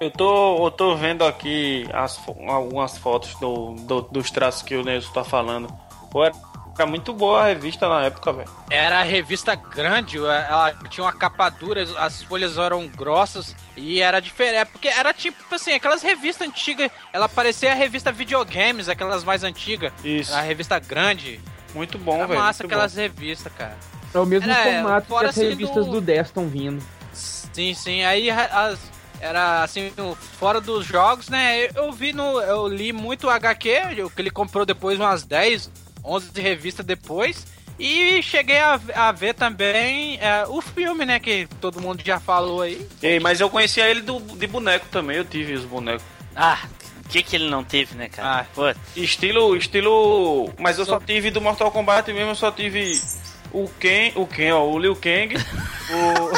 eu tô, eu tô vendo aqui as, algumas fotos do, do- dos traços que o Nelson tá falando. Pô, era muito boa a revista na época, velho. Era a revista grande, ela tinha uma capa dura, as folhas eram grossas e era diferente. Porque era tipo assim, aquelas revistas antigas, ela parecia a revista videogames, aquelas mais antigas. Isso. A revista grande. Muito bom, velho. massa aquelas revistas, cara. É o mesmo É, formato que as assim revistas do- do 10 estão vindo. Sim, sim. Aí as- era assim, fora dos jogos, né? Eu, eu vi no. Eu li muito HQ, o que ele comprou depois umas 10, 11 de revista depois. E cheguei a, a ver também é, o filme, né? Que todo mundo já falou aí. Ei, mas eu conhecia ele do, de boneco também, eu tive os bonecos. Ah, o que que ele não teve, né, cara? Ah. Pô, Estilo, estilo. Mas eu só tive do Mortal Kombat mesmo, eu só tive o Ken, o Ken, ó, o Liu Kang, o.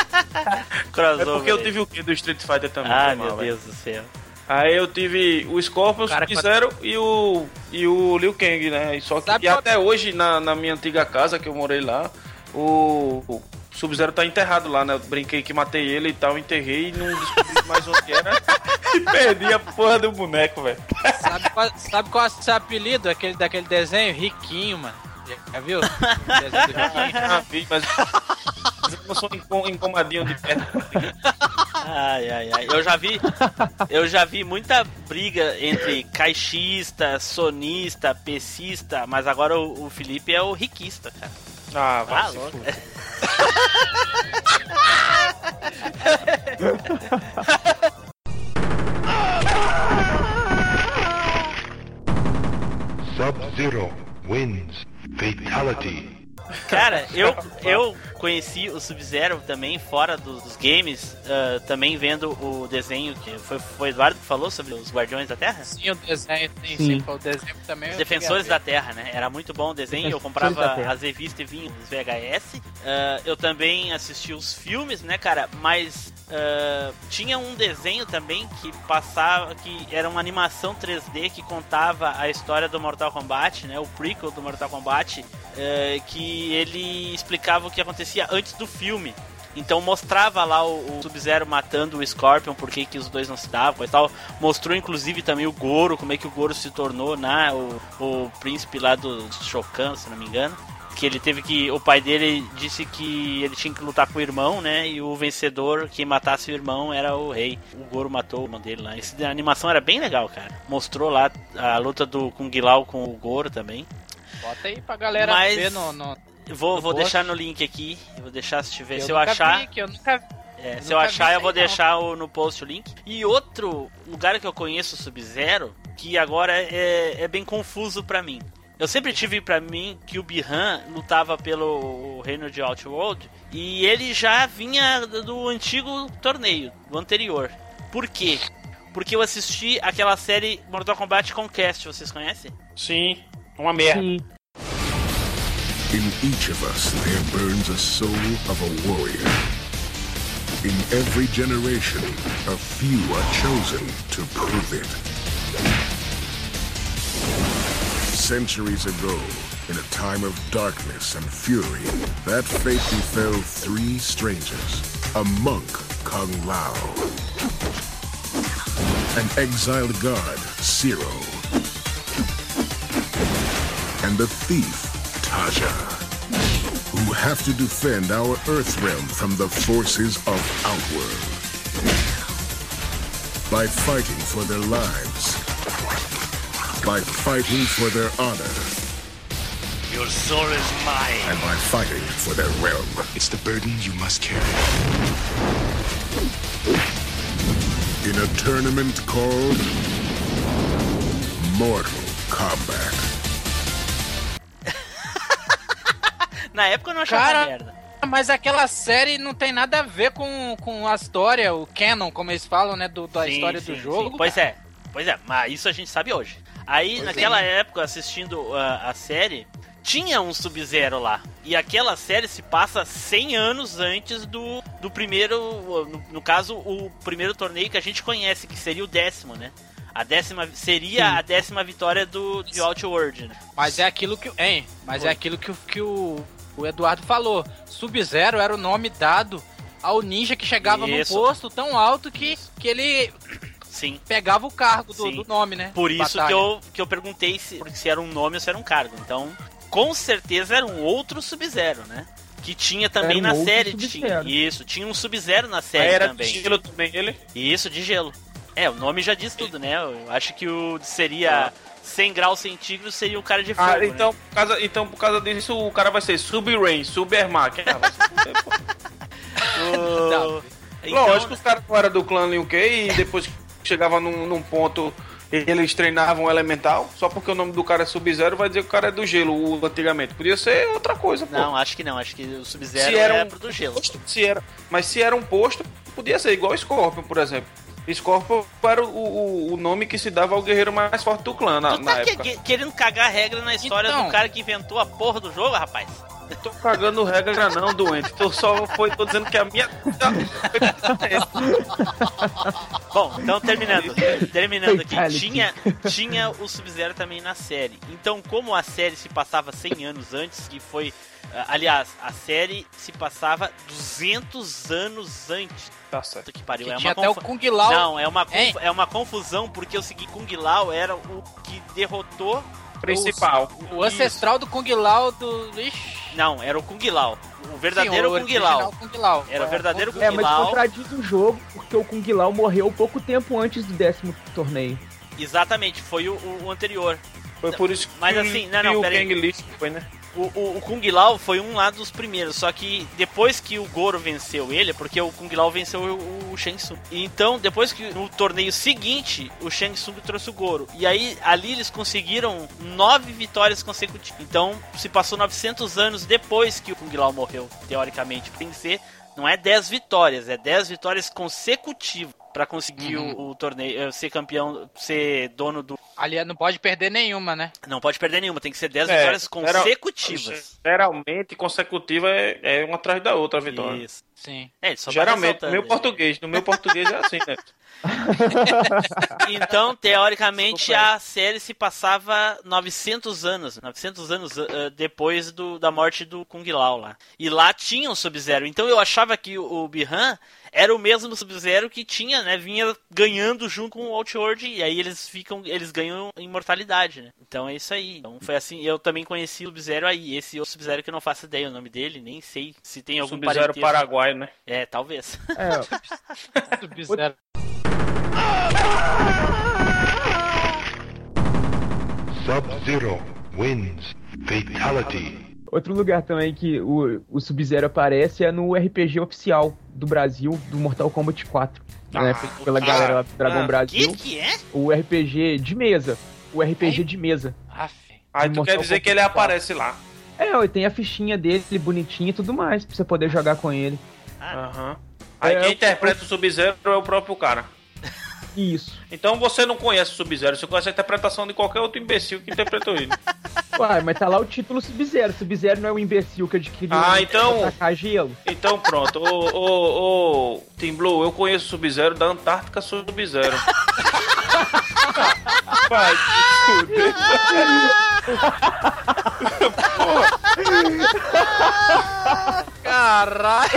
crossover. É porque eu tive o Ken do Street Fighter também. Ah, meu mal, velho. Deus do céu. Aí eu tive o Scorpion, o Sub-Zero e o, e o Liu Kang, né? Só que e até hoje, na, na minha antiga casa que eu morei lá, o, o Sub-Zero tá enterrado lá, né? Eu brinquei que matei ele e tal, enterrei e não descobri mais onde era. e perdi a porra do boneco, velho. Sabe qual, sabe qual é o seu apelido aquele, daquele desenho? Riquinho, mano. Já, já viu? Ah, vi, mas, mas eu sou encomadinho de perto. Ai, ai, ai. Eu já vi. Eu já vi muita briga entre caixista, sonista, pecista, mas agora o, o Felipe é o riquista, cara. Ah, vai Ah. Sub-Zero wins. Fatality. Cara, eu, eu conheci o Sub-Zero também fora dos, dos games, ah, também vendo o desenho que foi, foi o Eduardo que falou sobre os Guardiões da Terra? Sim, o desenho, sim, Sim. sim. foi o desenho também. eu Defensores da Terra, né? Era muito bom o desenho, eu Defensores comprava as revistas e vinha os VHS. Ah, eu também assisti os filmes, né, cara? Mas ah, tinha um desenho também que passava, que era uma animação 3D que contava a história do Mortal Kombat, né? O prequel do Mortal Kombat, eh, que ele explicava o que acontecia antes do filme. Então mostrava lá o, o Sub-Zero matando o Scorpion, por que que os dois não se davam e tal. Mostrou inclusive também o Goro, como é que o Goro se tornou, né, o, o príncipe lá do Shokan, se não me engano. Que ele teve que. O pai dele disse que ele tinha que lutar com o irmão, né? E o vencedor, quem matasse o irmão, era o rei. O Goro matou o irmão dele lá. Essa animação era bem legal, cara. Mostrou lá a luta do Kung Lao com o Goro também. Bota aí pra galera Mas- ver no, no- Vou, vou post. deixar no link aqui. Eu vou deixar se tiver. Que se eu achar. vi, que eu nunca É, Eu se eu achar, eu vou não. deixar o- no post o link. E outro lugar que eu conheço o Sub-Zero, que agora é, é bem confuso pra mim. Eu sempre tive pra mim que o Bihan lutava pelo reino de Outworld e ele já vinha do antigo torneio, do anterior. Por quê? Porque eu assisti aquela série Mortal Kombat Conquest, vocês conhecem? Sim, uma merda. Sim. In each of us, there burns a soul of a warrior. In every generation, a few are chosen to prove it. Centuries ago, in a time of darkness and fury, that fate befell three strangers. A monk, Kung Lao. An exiled god, Zero. And the thief, Taja who have to defend our Earth realm from the forces of Outworld. By fighting for their lives. By fighting for their honor. Your soul is mine. And by fighting for their realm. It's the burden you must carry. In a tournament called Mortal Kombat. Na época eu não achava Cara, merda. Mas aquela série não tem nada a ver com, com a história, o canon, como eles falam, né? Do, da Sim, história sim, do sim. jogo. Pois é, pois é, mas isso a gente sabe hoje. Aí, naquela época, assistindo a, a série, tinha um Sub-Zero lá. E aquela série se passa 100 anos antes do, do primeiro, no, no caso, o primeiro torneio que a gente conhece, que seria o décimo, né? A décima seria a décima vitória do de Outworld, né? Mas é aquilo que. Hein? Mas Oi. é aquilo que, o- que o, o Eduardo falou. Sub-Zero era o nome dado ao ninja que chegava Isso. num posto tão alto que, que ele Sim. pegava o cargo do, do nome, né? Por isso que eu, que eu perguntei se, se era um nome ou se era um cargo. Então, com certeza era um outro Sub-Zero, né? Que tinha também um na série. Tinha, isso, tinha um Sub-Zero na Aí série era também. de gelo também ele. Isso, de gelo. É, o nome já diz tudo, né? Eu acho que o seria 100 graus centígrados seria o cara de fogo, Ah, né? então, por causa, então, por causa disso, o cara vai ser Sub-Rain, Super-Mac. Ah, vai se fuder, pô. O-. Então, Lógico, os caras não eram do clã Liu Kang e depois que chegava num, num ponto eles treinavam elemental, só porque o nome do cara é Sub-Zero vai dizer que o cara é do gelo, o, antigamente. Podia ser outra coisa, pô. Não, acho que não. Acho que o Sub-Zero era é um pro do gelo. se era, mas se era um posto, podia ser igual Scorpion, por exemplo. Scorpion era o, o, o nome que se dava ao guerreiro mais forte do clã na, Tu na tá que- época. que- querendo cagar regra na história Então. do cara que inventou a porra do jogo, rapaz? Tô cagando regra não, doente. Tô só foi, tô dizendo que a minha. Bom, então terminando. terminando aqui. Tinha, tinha o Sub-Zero também na série. Então, como a série se passava 100 anos antes, que foi. ah, Aliás, a série se passava 200 anos antes. Tá certo. Puta que pariu. Que é tinha uma até o confu- Kung Lao. Não, é uma, conf- é uma confusão, porque o seguinte, Kung Lao era o que derrotou. Principal. O ancestral do Kung Lao do. Ixi. Não, era o Kung Lao. O verdadeiro Sim, o Kung Lao. Kung Lao. Era o verdadeiro Kung É, mas Lao. contradiz o jogo, porque o Kung Lao morreu pouco tempo antes do décimo torneio. Exatamente, foi o, o- o anterior. Foi por isso que Mas assim, não, não, o pera aí. Kang List foi, né? O, o, o Kung Lao foi um lá dos primeiros, só que depois que o Goro venceu ele, porque o Kung Lao venceu o, o Shang Tsung. Então, depois que no torneio seguinte, o Shang Tsung trouxe o Goro. E aí, ali eles conseguiram nove vitórias consecutivas. Então, se passou 900 anos depois que o Kung Lao morreu, teoricamente. Tem que ser, não é 10 vitórias, é 10 vitórias consecutivas pra conseguir o, o torneio, eh, ser campeão, ser dono do. Ali não pode perder nenhuma, né? Não pode perder nenhuma, tem que ser 10 É, vitórias era- consecutivas. Geralmente, consecutiva é, é uma atrás da outra a vitória. Isso. Sim. É, ele só Geralmente, no meu aí. português. No meu português é assim, né? Então, teoricamente, a série se passava 900 anos, 900 anos ah, depois do, da morte do Kung Lao lá. E lá tinha um Sub-Zero. Então eu achava que o, o Bihan era o mesmo Sub-Zero que tinha, né? Vinha ganhando junto com o Outworld e aí eles ficam, eles ganham imortalidade, né? Então é isso aí. Então foi assim, eu também conheci o Sub-Zero aí. Esse outro Sub-Zero que eu não faço ideia o nome dele, nem sei se tem algum Sub-Zero. Paraguai, né? É, talvez. É, Sub-Zero. Sub-Zero wins. Fatality. Outro lugar também que o, o Sub-Zero aparece é no RPG oficial do Brasil, do Mortal Kombat 4. né, feito pela ah, galera lá do Dragon ah, Brasil. Que que é? O RPG de mesa. O RPG de mesa. Aff. Aí Do tu Mortal quer dizer Kombat que ele 4. aparece lá. É, e tem a fichinha dele, bonitinha e tudo mais, pra você poder jogar com ele. Aham. Aí É, quem interpreta o Sub-Zero é o próprio cara. Isso. Então você não conhece o Sub-Zero, você conhece a interpretação de qualquer outro imbecil que interpretou ele. Uai, mas tá lá o título Sub-Zero. Sub-Zero não é o imbecil que adquiriu Ah, então- pra tacar gelo. Então pronto, ô, ô, ô, Team Blue, eu conheço o Sub-Zero da Antártica Sub-Zero. Vai se fuder. Caralho.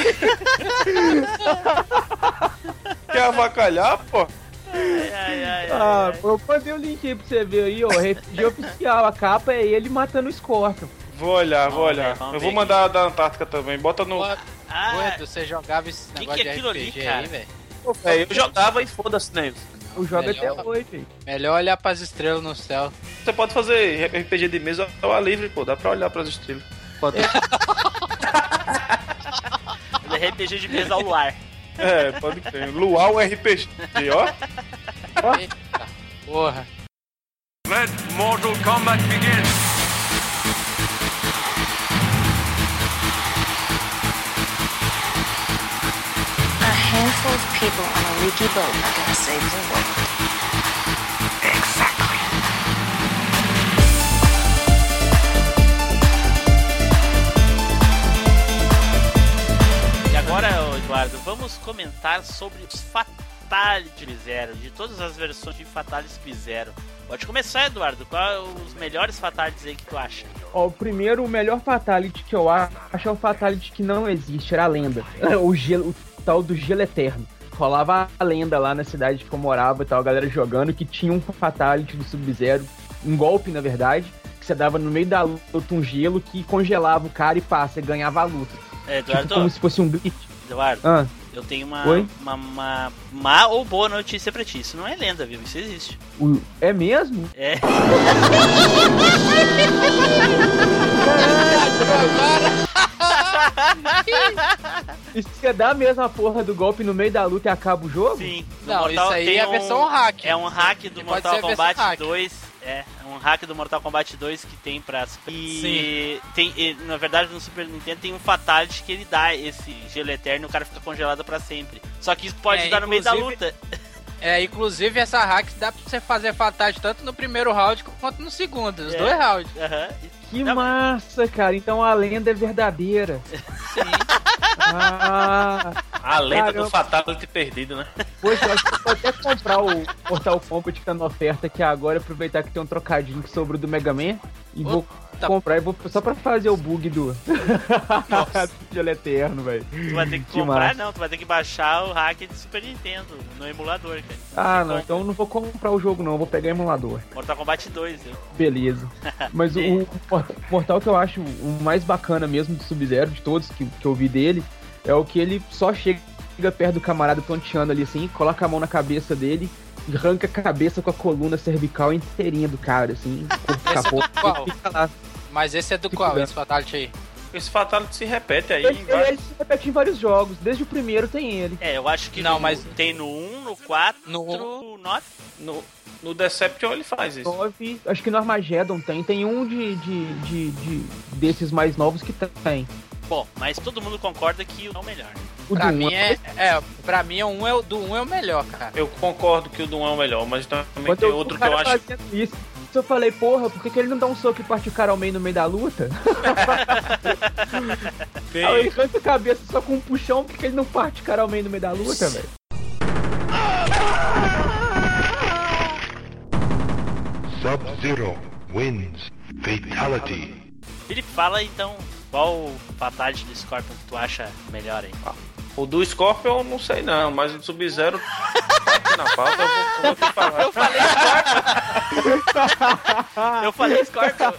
Quer avacalhar, pô? Ai, ai, ai, Ah, ai. eu mandei o link aí pra você ver aí, ó. RPG oficial. A capa é ele matando o Scorpion. Vou olhar, vou Vamos ver, olhar. vamos Eu ver vou aqui. mandar a da Antártica também. Bota no. Ah, Edu, você jogava esse que negócio que é de aquilo ali, RPG cara? aí, velho? É, eu jogava e foda-se neles. Eu jogo Melhor. até hoje, velho. Melhor olhar pras estrelas no céu. Você pode fazer RPG de mesa ao ar livre, pô. Dá pra olhar pras estrelas. do RPG de mesa ao luar. É, pode crer. Luau RPG, ó. Eita, porra. Let Mortal Kombat begin. A handful of people on a leaky boat are gonna save the world. Eduardo, vamos comentar sobre os Fatality Zero, de todas as versões de Fatality Zero. Pode começar, Eduardo. Quais os melhores Fatalities aí que tu acha? Ó, o primeiro, o melhor Fatality que eu acho é o Fatality que não existe, era a lenda. O, gelo, o tal do gelo eterno. Rolava a lenda lá na cidade que eu morava e tal, a galera jogando, que tinha um Fatality do Sub-Zero, um golpe, na verdade, que você dava no meio da luta um gelo que congelava o cara e você ganhava a luta. É, Tipo, Eduardo, como se fosse um glitch. Eduardo, Ah, eu tenho uma, uma, uma má ou boa notícia pra ti. Isso não é lenda, viu? Isso existe. o- é mesmo? É. Você dá mesmo a porra do golpe no meio da luta e acaba o jogo? Sim. No Não, Mortal- isso aí tem é a versão hack. É um hack do Mortal Kombat hack. 2. É, é um hack do Mortal Kombat 2 que tem pra. E tem, e, na verdade no Super Nintendo tem um Fatality que ele dá esse gelo eterno e o cara fica congelado pra sempre. Só que isso pode É, dar no meio da luta. É, inclusive essa hack dá pra você fazer fatality tanto no primeiro round quanto no segundo, os É. dois rounds. Aham. Que Não, massa, cara. Então a lenda é verdadeira. Ah, A lenda Caramba. do Fatality perdido, né? poxa, eu acho que eu vou até comprar o Mortal Kombat que tá na oferta aqui agora, aproveitar que tem um trocadinho que sobrou do Mega Man e vou Puta. comprar e vou só pra fazer o bug do Gelo Eterno, velho. Tu vai ter que Que comprar, massa. não, tu vai ter que baixar o hack de Super Nintendo no emulador, cara. Ah, não, então eu não vou comprar o jogo não, vou pegar emulador. Mortal Kombat 2, viu? Beleza. Mas o, o Mort- Mortal que eu acho o mais bacana mesmo do Sub-Zero, de todos que, que eu vi dele, é o que ele só chega perto do camarada tonteando ali assim, coloca a mão na cabeça dele arranca a cabeça com a coluna cervical inteirinha do cara, assim, é capô, do qual? fica lá. Mas esse é do qual, esse fatality aí? Esse Fatality se repete aí. Ele, em vários- ele se repete em vários jogos, desde o primeiro tem ele. É, eu acho que Não, no- mas- tem no 1, no 4, No- no 9. No, no Deception ele faz isso. 9, acho que no Armageddon tem, tem um de, de, de, de- desses mais novos que tem. Bom, mas todo mundo concorda que o é o melhor. O Pra do mim um é, é, pra mim é um é, o- do um é o melhor, cara. Eu concordo que o do 1 é o melhor, mas também Quando tem eu, outro o que eu acho. isso, eu falei, porra, por que, que ele não dá um soco e parte o cara ao meio no meio da luta? Aí ele arranca a cabeça só com um puxão, por que, que ele não parte o cara ao meio no meio da luta, velho? Sub-Zero wins. Fatality. Felipe, fala então qual fatality do Scorpion que tu acha melhor aí. O do Scorpion eu não sei não, mas o do Sub-Zero tá aqui na pauta, eu vou, eu vou te falar. Eu falei Scorpion! Eu falei Scorpion!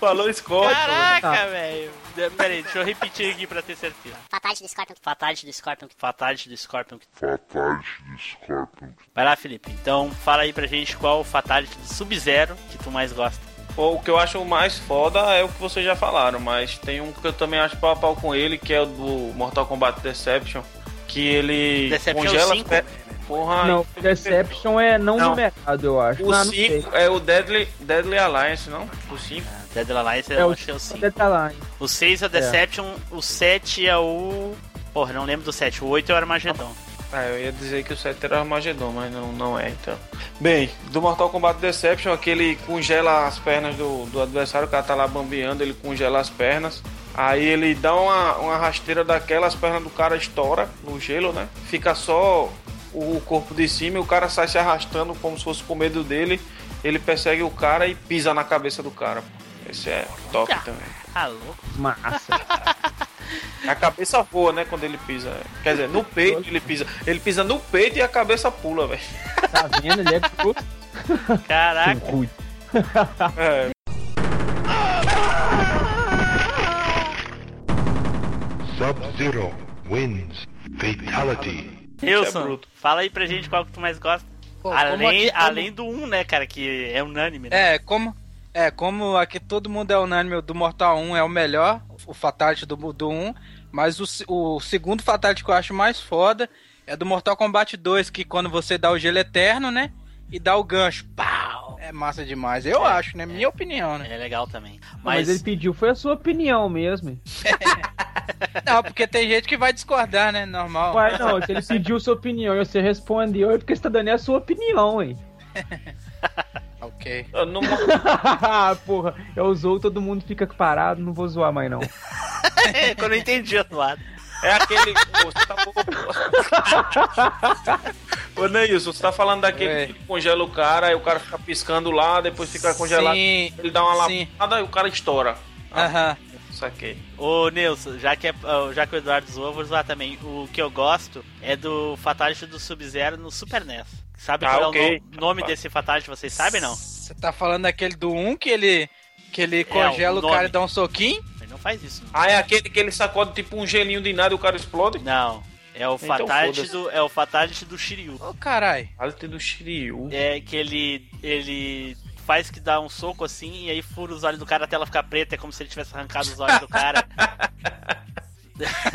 Falou Scorpion. Caraca, velho! De- Pera aí, deixa eu repetir aqui pra ter certeza. Fatality do Scorpion. Fatality do Scorpion. Fatality do Scorpion. Fatality do Scorpion. Vai lá, Felipe. Então fala aí pra gente qual o Fatality do Sub-Zero que tu mais gosta. O que eu acho mais foda é o que vocês já falaram, mas tem um que eu também acho pau a pau com ele, que é o do Mortal Kombat Deception, que ele Deception congela... 5? pe- Porra, Não, o Deception é não, Não. numerado, eu acho. o Não, não sei. 5 é o Deadly, Deadly Alliance, não? O 5? Dead Alliance É eu o acho que é o 5. Dead Alliance. O 6 é o Deception, o 7 é o. Porra, não lembro do 7. O 8 é o Armagedon. Ah, eu ia dizer que o 7 era Armagedon, mas não, não é, então. Bem, do Mortal Kombat Deception, aquele congela as pernas do, do adversário, o cara tá lá bambeando, ele congela as pernas. Aí ele dá uma, uma rasteira daquela, as pernas do cara estoura no gelo, né? Fica só o corpo de cima e o cara sai se arrastando como se fosse com medo dele. Ele persegue o cara e pisa na cabeça do cara. Esse é top também. Ah, louco. Massa. A cabeça voa, né, quando ele pisa. Quer dizer, no peito ele pisa. Ele pisa no peito e a cabeça pula, velho. Tá vendo? Ele é. Caraca. É, Sub-Zero wins. Fatality. Wilson, bruto. fala aí pra gente qual que tu mais gosta. Pô, além, além do 1, né, cara, que é unânime, né? É, como, é, como aqui todo mundo é unânime, o do Mortal 1 é o melhor, o Fatality do, do 1, mas o, o segundo Fatality que eu acho mais foda é do Mortal Kombat 2, que quando você dá o gelo eterno, né, e dá o gancho, pau, é massa demais, eu acho, né, minha opinião, né. É legal também. Mas... Mas, ele pediu, foi a sua opinião mesmo. Não, porque tem gente que vai discordar, né, normal. Uai, não, se ele pediu sua opinião e você respondeu, é porque você tá dando a sua opinião, hein? Ok. eu não- Porra, eu usou, todo mundo fica parado, não vou zoar mais não. é, quando eu entendi o lado. É aquele. Você tá. Ô Neilson, você tá falando daquele Oi. que congela o cara, aí o cara fica piscando lá, depois fica congelado. Sim, Ele dá uma sim. lavada e o cara estoura. aham. Saquei. Ô, Nilson, já que, é, já que o Eduardo zoou, eu vou zoar também. O que eu gosto é do Fatality do Sub-Zero no Super NES. Sabe Ah, qual ok. é o no- nome desse Fatality, vocês sabem não? Você tá falando daquele do 1 que ele, que ele congela o o, cara e dá um soquinho? Ele não faz isso. Ah, é aquele que ele sacode tipo um gelinho de nada e o cara explode? Não. É o Então Fatality do, é o Fatality do Shiryu. Ô, carai. Alto do Shiryu. É que ele ele faz que dá um soco assim e aí fura os olhos do cara até ela ficar preta, é como se ele tivesse arrancado os olhos do cara.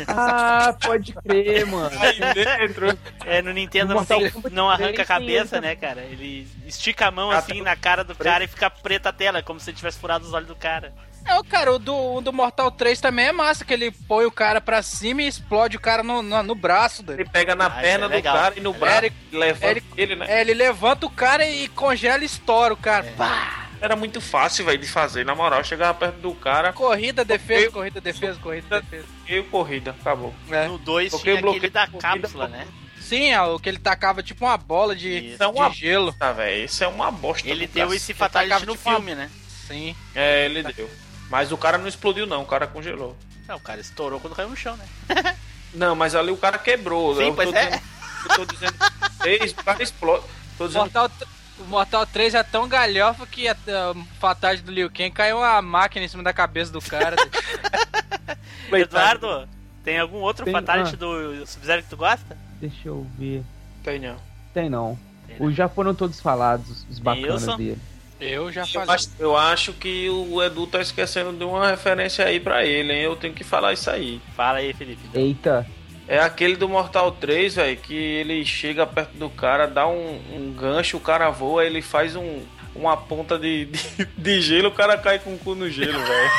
Ah, pode crer, mano. Aí dentro. É, no Nintendo não, tem, não arranca a 3 cabeça, né, cara? Ele estica a mão Ah, assim tá. na cara do cara e fica preta a tela, como se ele tivesse furado os olhos do cara. É, o cara, o do, o do Mortal 3 também é massa, que ele põe o cara pra cima e explode o cara no, no, no braço dele. Ele pega na Ah, perna é do cara e no braço. Ele- e levanta ele- ele, né? É, ele levanta o cara e congela e estoura o cara. É. Pá! Era muito fácil, velho, de fazer. Na moral, chegava perto do cara, Corrida, defesa, Eu- corrida, defesa, corrida, defesa. e corrida, acabou. É. No 2 Porque tinha o bloqueio aquele da de corrida- cápsula, né? Sim, é, o que ele tacava tipo uma bola de, Isso. É uma de gelo. Tá, velho, isso é uma bosta. Ele deu esse Fatality tacava no tipo uma- filme, né? Sim. É, ele deu. Mas o cara não explodiu, não, o cara congelou. Não, o cara estourou quando caiu no chão, né? Não, mas ali o cara quebrou. Sim, eu pois tô é. Dizendo, eu tô dizendo três, o cara explode. Tô dizendo Mortal, o Mortal 3 é tão galhofa que a, a fatalidade do Liu Kang caiu uma máquina em cima da cabeça do cara. Eduardo, tem algum outro Tem- Fatality ah. do Sub-Zero que tu gosta? Deixa eu ver. Tem não. Tem não. Tem, Os já foram todos falados, os- bacanas Wilson? dele. Eu já Eu falei. acho, eu acho que o Edu tá esquecendo de uma referência aí pra ele, hein? Eu tenho que falar isso aí. Fala aí, Felipe. Eita. É aquele do Mortal 3, velho, que ele chega perto do cara, dá um, um gancho, o cara voa, ele faz um, uma ponta de, de, de gelo, o cara cai com o cu no gelo, velho.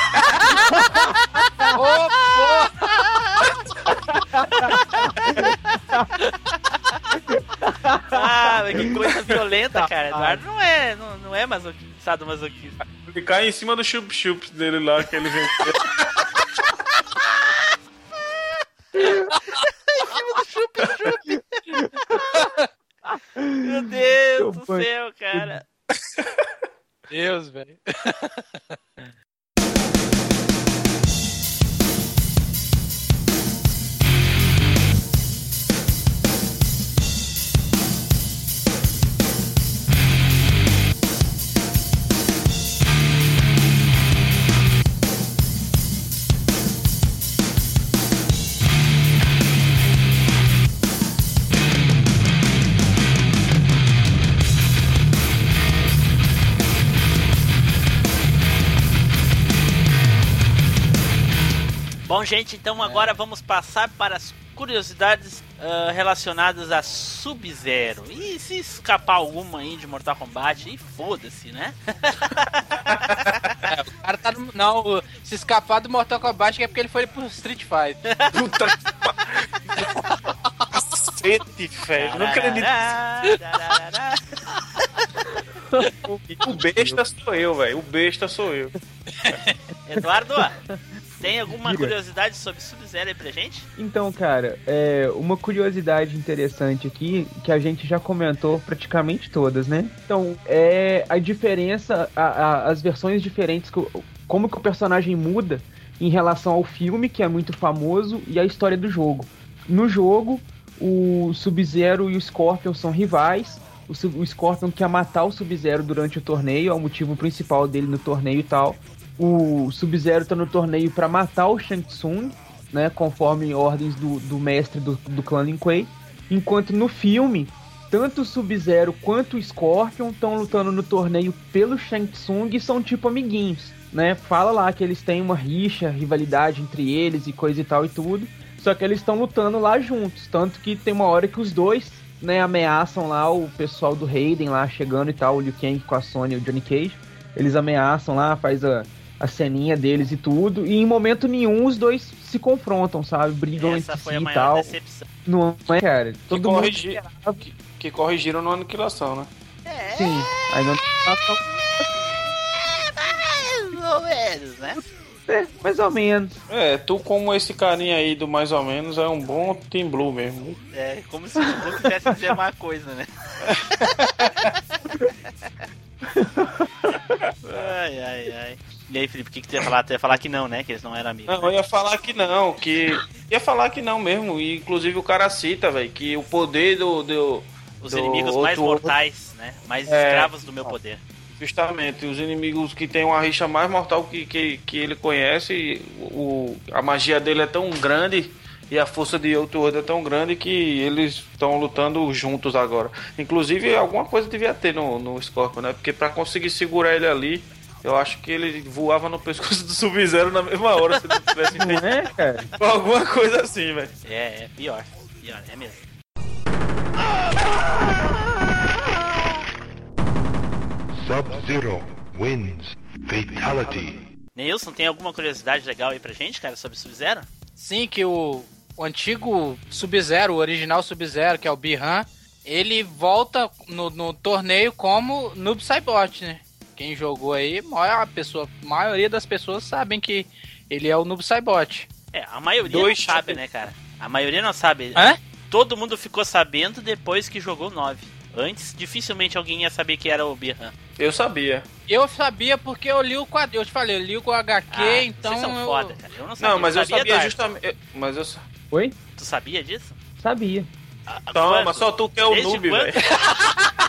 Ô! Ah, que coisa violenta, cara. Eduardo não é, não, não é masoquista, sadomasoquista. Ele cai em cima do chup-chup dele lá, que ele vem. Meu Deus do Meu céu, cara. Deus, velho. Bom, gente, então agora vamos passar para as curiosidades ah, relacionadas a Sub-Zero. E se escapar alguma aí de Mortal Kombat, e foda-se, né? É, o cara tá no. Não, o- se escapar do Mortal Kombat é porque ele foi pro Street Fighter. Puta Cacete, velho. Não acredito. Tarará, O besta sou eu, velho. O besta sou eu. Eduardo, tem alguma curiosidade sobre Sub-Zero aí pra gente? Então, cara, é uma curiosidade interessante aqui, que a gente já comentou praticamente todas, né? Então, é a diferença, a- a- as versões diferentes, como que o personagem muda em relação ao filme, que é muito famoso, e a história do jogo. No jogo, o Sub-Zero e o Scorpion são rivais. O Scorpion quer matar o Sub-Zero durante o torneio, é o motivo principal dele no torneio e tal. O Sub-Zero tá no torneio pra matar o Shang Tsung, né, conforme ordens do, do mestre do, do clã Lin Kuei. Enquanto no filme, tanto o Sub-Zero quanto o Scorpion estão lutando no torneio pelo Shang Tsung e são tipo amiguinhos, né? Fala lá que eles têm uma rixa, rivalidade entre eles e coisa e tal e tudo. Só que eles estão lutando lá juntos, tanto que tem uma hora que os dois, né, ameaçam lá o pessoal do Raiden lá chegando e tal, o Liu Kang com a Sonya e o Johnny Cage. Eles ameaçam lá, faz a, a ceninha deles e tudo, e em momento nenhum os dois se confrontam, sabe? Brigam Essa entre foi si a e maior tal. decepção. Não é, cara? Todo mundo corrigi- que, que corrigiram no Aniquilação, né? sim. Aí não Mais ou menos, né? é, mais ou menos. É, tu como esse carinha aí do mais ou menos é um bom Team Blue mesmo. É como se eu quisesse dizer uma coisa, né? ai, ai, ai. E aí, Felipe, o que, que tu ia falar? Tu ia falar que não, né? Que eles não eram amigos. Não, eu ia falar que não, que. Ia falar que não mesmo. E inclusive o cara cita, velho, que o poder do. do Os do inimigos mais outro- mortais, né? Mais É. escravos do meu poder. Justamente, os inimigos que tem uma rixa mais mortal que, que, que ele conhece, o, a magia dele é tão grande e a força de Outworld é tão grande que eles estão lutando juntos agora. Inclusive, alguma coisa devia ter no, no Scorpion, né? Porque pra conseguir segurar ele ali, eu acho que ele voava no pescoço do Sub-Zero na mesma hora, se não tivesse Não entendido. é, cara? Alguma coisa assim, velho. É, é pior. Pior, é mesmo. Sub-Zero wins. Fatality. Neilson, tem alguma curiosidade legal aí pra gente, cara, sobre Sub-Zero? Sim, que o, o antigo Sub-Zero, o original Sub-Zero, que é o Bihan, ele volta no, no torneio como Noob Saibot, né? Quem jogou aí, maior a pessoa, a maioria das pessoas sabem que ele é o Noob Saibot. É, a maioria Dois não sabe, né, cara? A maioria não sabe. Hã? Todo mundo ficou sabendo depois que jogou 9. Antes, dificilmente alguém ia saber que era o Bihan. Eu sabia. Eu sabia porque eu li o quadro, eu te falei, eu li o HQ, Ah, então vocês são eu... foda, cara. Eu não sabia. Não, mas eu sabia sabia justamente. eu- Mas eu. Oi? Tu sabia disso? Sabia. Ah, Toma, quando? só tu que é o Desde noob, velho.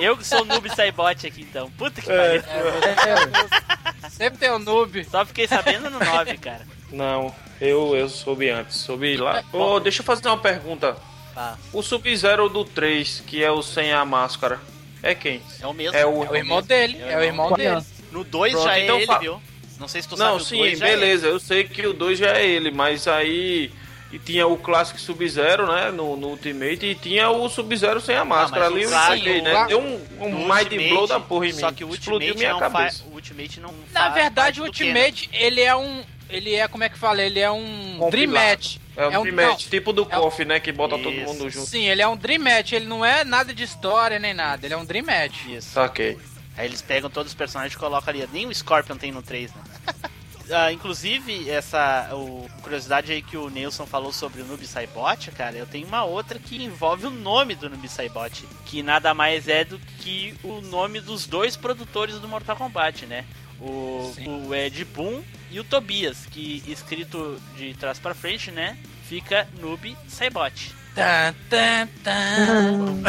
Eu que sou noob saibot aqui, então. Puta que É, pariu. Sempre tem o noob. Só fiquei sabendo no 9, cara. Não, eu, eu soube antes. Soube lá. Ô, deixa eu fazer uma pergunta. Tá. O Sub-Zero do 3, que é o sem a máscara, é quem? É o mesmo. É o, É o irmão dele, é o irmão dele. No 2 Pronto, já é então ele, fa- viu? Não sei se tu Não, sabe. o sim, é beleza. Eu sei que o 2 já é ele, mas aí. E tinha o clássico Sub-Zero, né? No, no Ultimate, e tinha o Sub-Zero sem a máscara Ah, ali. o Eu saquei, né? Deu um, um mind Ultimate, blow da porra em mim. Só que o Explodiu Ultimate minha não cabeça. faz. O Ultimate não Na verdade, o Ultimate, ele é um... Ele é, como é que fala? Ele é um Compilado. Dream Match. É um, É um- Dream Match, não, tipo do é um- KOF, né? Que bota todo Isso. mundo junto. Sim, ele é um Dream Match, ele não é nada de história nem nada, ele é um Dream Match. Isso. Saquei. Aí eles pegam todos os personagens e colocam ali. Nem o Scorpion tem no 3, né? Ah, inclusive, essa o, curiosidade aí que o Nelson falou sobre o Noob Saibot, cara, eu tenho uma outra que envolve o nome do Noob Saibot, que nada mais é do que o nome dos dois produtores do Mortal Kombat, né? O, o Ed Boon e o Tobias, que escrito de trás pra frente, né? Fica Noob Saibot. Tan, tan, tan.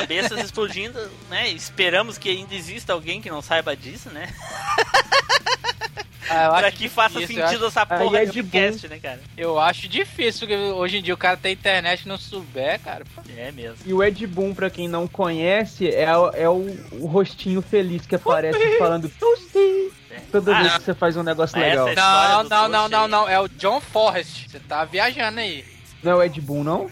Cabeças explodindo, né? Esperamos que ainda exista alguém que não saiba disso, né? Ah, pra que faça difícil, eu sentido acho- essa porra Aí é de podcast, né, cara? Eu acho difícil, porque hoje em dia o cara tem internet e não souber, cara. É mesmo. E o Ed Boon, pra quem não conhece, é, o- é o, o rostinho feliz que aparece falando Toasty. Toda Ah, vez não. que você faz um negócio Mas legal. é Não, não, não, não, não. É o John Forrest. Você tá viajando aí. Não é o Ed Boon, não?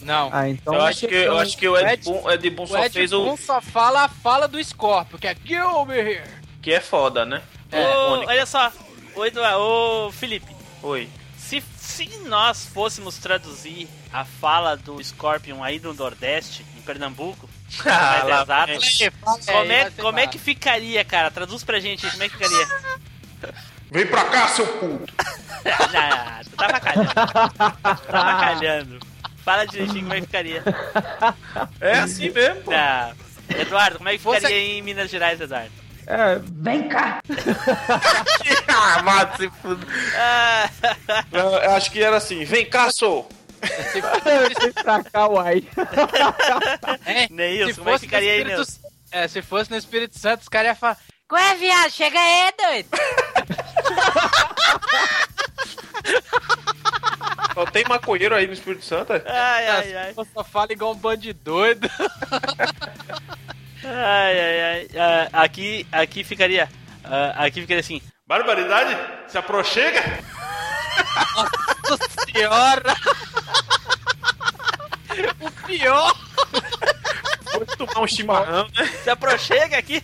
Não. Ah, então. eu, acho que, eu acho que o Ed Boon, Ed Boon O só Ed fez Boon o. só fala a fala do Scorpio, que é Kill me here. Que é foda, né? Ô, Mônica. olha só, ô, Eduardo, ô Felipe, Oi. se, se nós fôssemos traduzir a fala do Scorpion aí do Nordeste, em Pernambuco, Ah, mais lá exato, vem. como, é, como é que ficaria, cara? Traduz pra gente aí, como é que ficaria? Vem pra cá, seu puto! Não, tu tá avacalhando. tá avacalhando. Fala direitinho como é que ficaria. É assim mesmo, pô. Não. Eduardo, como é que Você- ficaria em Minas Gerais, Eduardo? É, vem cá! Ah, mata se fuder. Ah, Eu eu acho que era assim: vem cá, sou. vem pra cá, uai. É, Neilson, se como é que fosse no ficaria aí, Espírito-? É, se fosse no Espírito Santo, os caras iam falar. Qual é, viado? Chega aí, doido. Só tem maconheiro aí no Espírito Santo? é? ai, ai, ai. Você só fala igual um bando de doido. Ai, ai, ai. Ah, aqui, aqui ficaria. ah, aqui ficaria assim. Barbaridade? Se aproxega? Nossa senhora! o pior! Vou tomar um chimarrão, né? Se aproxega aqui.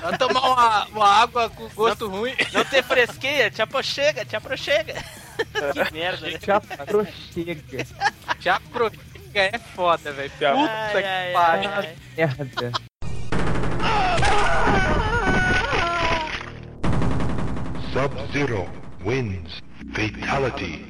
Vai tomar uma, uma água com gosto ruim. Não te fresqueia, te aproxega, te aproxega. que merda, né? Já prochega. Já profica é foda, velho. Puta Ai, que pariu. ai. Merda. Sub-Zero wins. Fatality.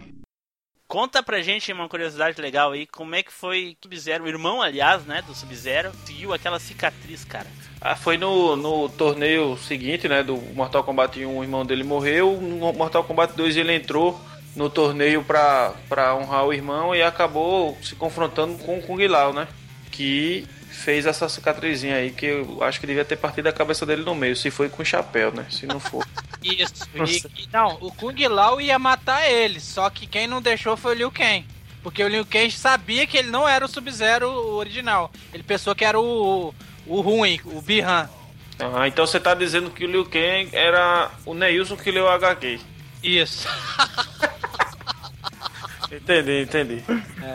Conta pra gente uma curiosidade legal aí, como é que foi que Sub-Zero, o irmão, aliás, né, do Sub-Zero, seguiu aquela cicatriz, cara. Ah, foi no, no torneio seguinte, né? Do Mortal Kombat 1, o irmão dele morreu. No Mortal Kombat 2 ele entrou no torneio pra, pra honrar o irmão e acabou se confrontando com o Kung Lao, né? Que fez essa cicatrizinha aí, que eu acho que devia ter partido a cabeça dele no meio, se foi com chapéu, né? Se não for. Isso. E, não, o Kung Lao ia matar ele, só que quem não deixou foi o Liu Kang. Porque o Liu Kang sabia que ele não era o Sub-Zero original. Ele pensou que era o, o ruim, o Bihan. Ah, então você tá dizendo que o Liu Kang era o Neilson que leu o HQ. Isso. Entendi, entendi.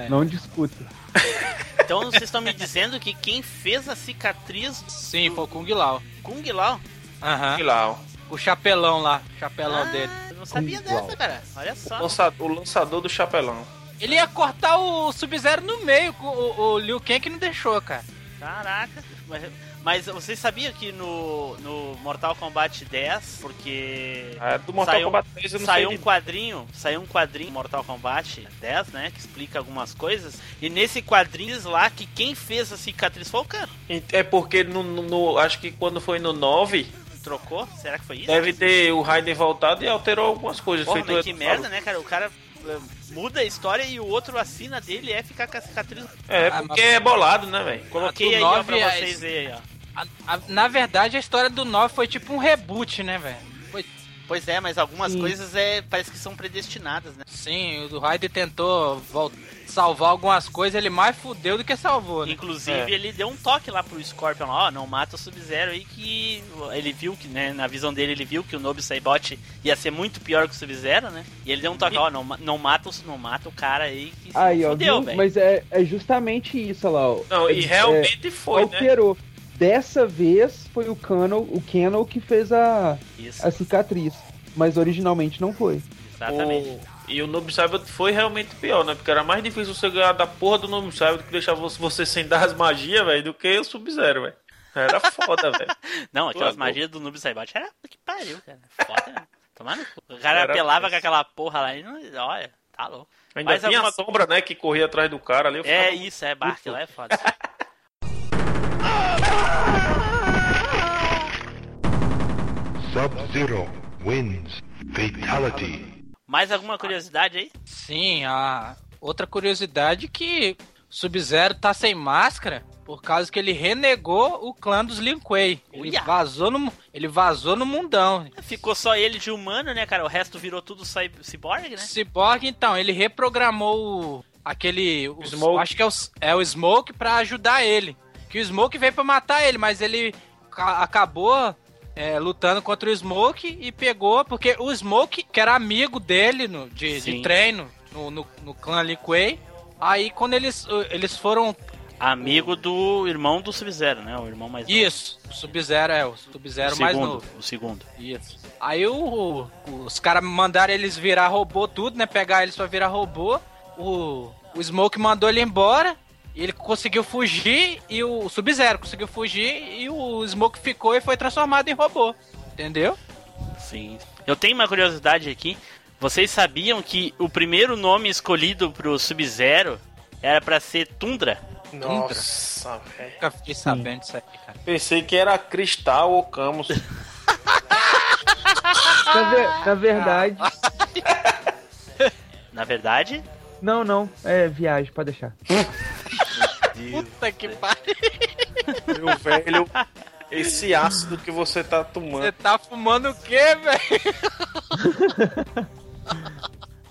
Não discuta. Então vocês estão me dizendo que quem fez a cicatriz Sim, foi o Kung Lao. Kung Lao? Aham. Kung Lao. O chapelão lá, o chapelão dele. Eu não sabia Kung Lao. dessa, cara. Olha só. Lança- O lançador do chapelão. Ele ia cortar o Sub-Zero no meio, com o, o Liu Kang que não deixou, cara. Caraca. Mas, mas vocês sabiam que no, no Mortal Kombat 10, porque Ah, do Mortal Saiu- Kombat 3 eu não saiu sei um quadrinho, saiu um quadrinho Mortal Kombat 10, né, que explica algumas coisas, e nesse quadrinho diz lá que quem fez a cicatriz foi o Cano. É porque no, no- no- acho que quando foi no 9, Trocou? Será que foi isso? deve ter o Raiden voltado e alterou algumas coisas. Porra, feito mas que merda, né, cara? O cara eh, muda a história e o outro assina dele é ficar com a cicatriz. É, Ah, porque é bolado, né, velho? Coloquei o aí, ó, nove pra é- vocês verem aí, ó. A- a- na verdade, a história do 9 foi tipo um reboot, né, velho? Foi Pois é, mas algumas Sim. coisas é, parece que são predestinadas, né? Sim, o Raiden tentou vol- salvar algumas coisas, ele mais fudeu do que salvou, né? Inclusive, É. ele deu um toque lá pro Scorpion, ó, não mata o Sub-Zero aí que ele viu que, né, na visão dele, ele viu que o Nobu Saibot ia ser muito pior que o Sub-Zero, né? E ele deu um toque, ó, não, ma- não, mata, o, não mata o cara aí que se Aí, ó, fudeu, velho. Mas é, é justamente isso, lá. ó. Não, e É- realmente é, foi, né? Dessa vez foi o Cano, o Kennel que fez a, Isso, a cicatriz. Mas originalmente não foi. exatamente. O- E o Noob Saibot foi realmente pior, né? Porque era mais difícil você ganhar da porra do Noob Saibot que deixava você- sem dar as magias, velho, do que o Sub-Zero, velho. Era foda, velho. Não, aquelas Pô, magias do Noob Saibot era que pariu, cara. Foda, né? Tomar no cu. O cara Era apelava com aquela porra lá e não. Olha, tá louco. Ainda Mas tinha alguma- a sombra, né, que corria atrás do cara ali. eu É isso, é Bark lá, é foda. Sub-Zero wins. Fatality. Mais alguma curiosidade aí? Sim, a outra curiosidade é que Sub-Zero tá sem máscara por causa que ele renegou o clã dos Lin Kuei. Ele Uia. vazou no, ele vazou no mundão. Ficou só ele de humano, né, cara? O resto virou tudo cy- cyborg, né? Cyborg, então, ele reprogramou o- aquele. o- Smoke. Acho que é o, é o Smoke pra ajudar ele. Que o Smoke veio pra matar ele, mas ele ca- acabou é, lutando contra o Smoke e pegou, porque o Smoke, que era amigo dele no, de, de treino no, no, no clã Lee Kuei, aí quando eles, eles foram. Amigo do irmão do Sub-Zero, né? O irmão mais novo. Isso, o Sub-Zero é, o Sub-Zero mais novo. O segundo. Isso. Aí o, o- os caras mandaram eles virar robô tudo, né? Pegar eles pra virar robô. O, o Smoke mandou ele embora. Ele conseguiu fugir e o Sub-Zero conseguiu fugir e o Smoke ficou e foi transformado em robô. Entendeu? Sim. Eu tenho uma curiosidade aqui. Vocês sabiam que o primeiro nome escolhido pro Sub-Zero era pra ser Tundra? Nossa, velho. Nunca fiquei sabendo disso aí, cara. Pensei que era Cristal ou Camus. Na, ver- na verdade. Na verdade, Não, não. É viagem, pode deixar. Puta que pariu. Meu velho, esse ácido que você tá tomando. Você tá fumando o quê, velho?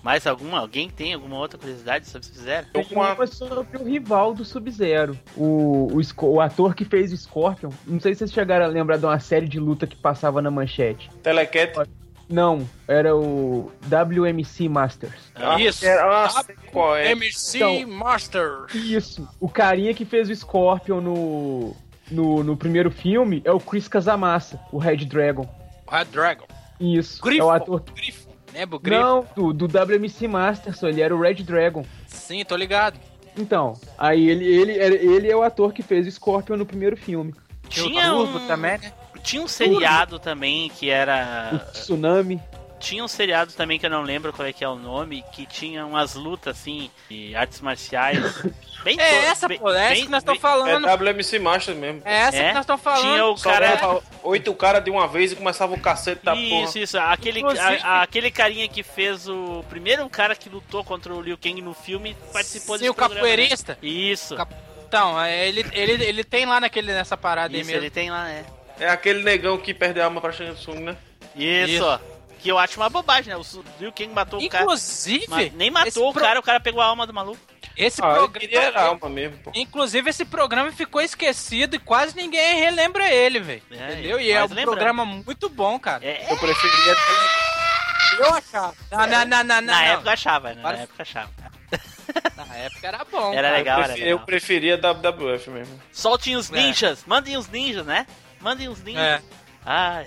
mais alguma? Alguém tem alguma outra curiosidade sobre Sub-Zero? Uma- Uma sobre o rival do Sub-Zero. O, o, o ator que fez o Scorpion. Não sei se vocês chegaram a lembrar de uma série de luta que passava na manchete. Telecat. Não, era o WMC Masters. Ah, Isso. era- qual é. MC Então- Master. Isso. O carinha que fez o Scorpion no, no, no primeiro filme é o Chris Casamassa, o Red Dragon. Red Dragon. Isso. Grifo. É o ator. Grifo. Lembra o Grifo? Não, do, do WMC Masters, ele era o Red Dragon. Sim, tô ligado. Então, aí ele, ele, ele é o ator que fez o Scorpion no primeiro filme. Tinha o Turbo um, também, né? Tinha um seriado também que O era. Tsunami. Tinha um seriado também que eu não lembro qual é que é o nome, que tinha umas lutas assim, de artes marciais. Bem É to- essa, bem- pô, é essa bem- que nós estamos É falando. WMC Master mesmo. É essa É? que nós estamos falando. Tinha o Só cara. oito caras de uma vez e começava o cacete da Isso, porra. isso. Aquele, Inclusive- a- aquele carinha que fez o. Primeiro cara que lutou contra o Liu Kang no filme participou Sim, desse o programa, capoeirista. né? Isso. Cap- Então, é, ele, ele, ele tem lá naquele, nessa parada aí Isso, mesmo. ele tem lá, é. É aquele negão que perde a alma pra Shang Tsung, né? Isso, Isso. Que eu acho uma bobagem, né? O Liu Kang matou o cara. Inclusive, nem matou o pro- cara, o cara pegou a alma do maluco. Esse Ah, eu programa. alma mesmo, pô. Inclusive, esse programa ficou esquecido e quase ninguém relembra ele, velho. É, Entendeu? E é um lembrando. programa muito bom, cara. É, Eu preferia. Eu achava. Não, não, não, não, não. na não. época eu achava, né? Na época achava. Na época era bom. Era legal, eu, era legal. eu preferia WWF mesmo. Soltem os É. ninjas, mandem os ninjas, né? Mandem os ninjas. É. Ah,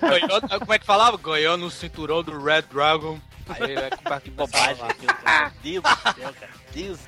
Ganhou, como é que falava? Ganhou no cinturão do Red Dragon. Aí vai com que bobagem. Meu Deus do céu, cara. Deus.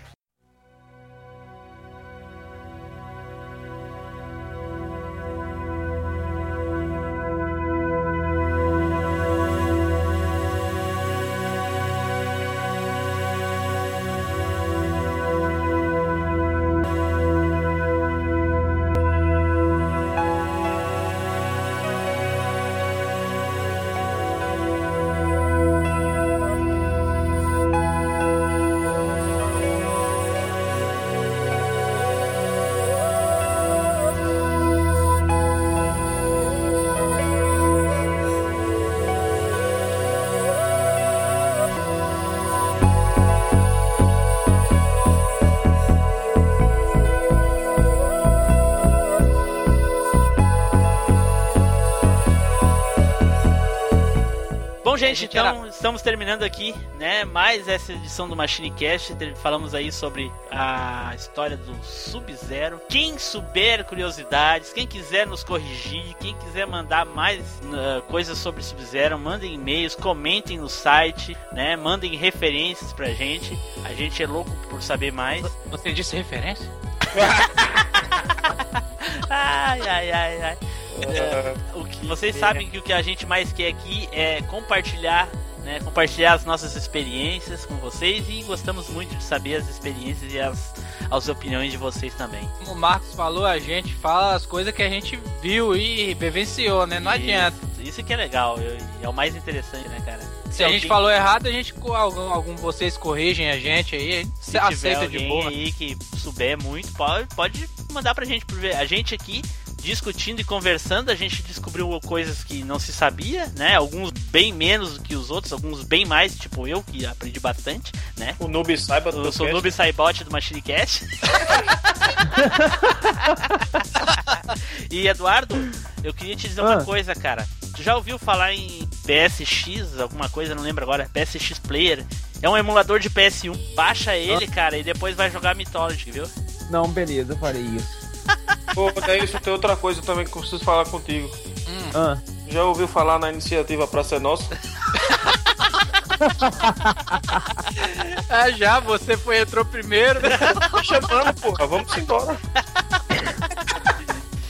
Gente, gente então estamos terminando aqui, né? Mais essa edição do Machine Cast. Falamos aí sobre a história do Sub-Zero. Quem souber curiosidades, quem quiser nos corrigir, quem quiser mandar mais ah, coisas sobre Sub-Zero, mandem e-mails, comentem no site, né? Mandem referências pra gente. A gente é louco por saber mais. Você disse referência? Ai, ai, ai, ai. É, o vocês sabem que o que a gente mais quer aqui é compartilhar, né? Compartilhar as nossas experiências com vocês e gostamos muito de saber as experiências e as, as opiniões de vocês também. Como o Marcos falou, a gente fala as coisas que a gente viu e vivenciou, né? Não adianta. Isso, isso que é legal, é o mais interessante, né, cara? Se a gente falou errado, a gente algum, algum vocês corrigem a gente aí, a gente se tiver aceita alguém de boa. aí que souber muito, pode, pode mandar pra gente. A gente aqui discutindo e conversando, a gente descobriu coisas que não se sabia, né? Alguns bem menos do que os outros, alguns bem mais, tipo eu, que aprendi bastante, né? O Noob Saiba do Eu sou o. Noob Saibot do Machine Cast. e Eduardo, eu queria te dizer uma Ah. coisa, cara. Tu já ouviu falar em PSX, alguma coisa, não lembro agora, PSX Player? É um emulador de PS1. Baixa ele, cara, e depois vai jogar Mythology, viu? Não, beleza, eu farei isso. Pô, daí isso tem outra coisa também que eu preciso falar contigo. Ah, Já ouviu falar na iniciativa Praça é Nossa? Ah, já, você foi, entrou primeiro. né? Tô chamando, porra. Vamos embora.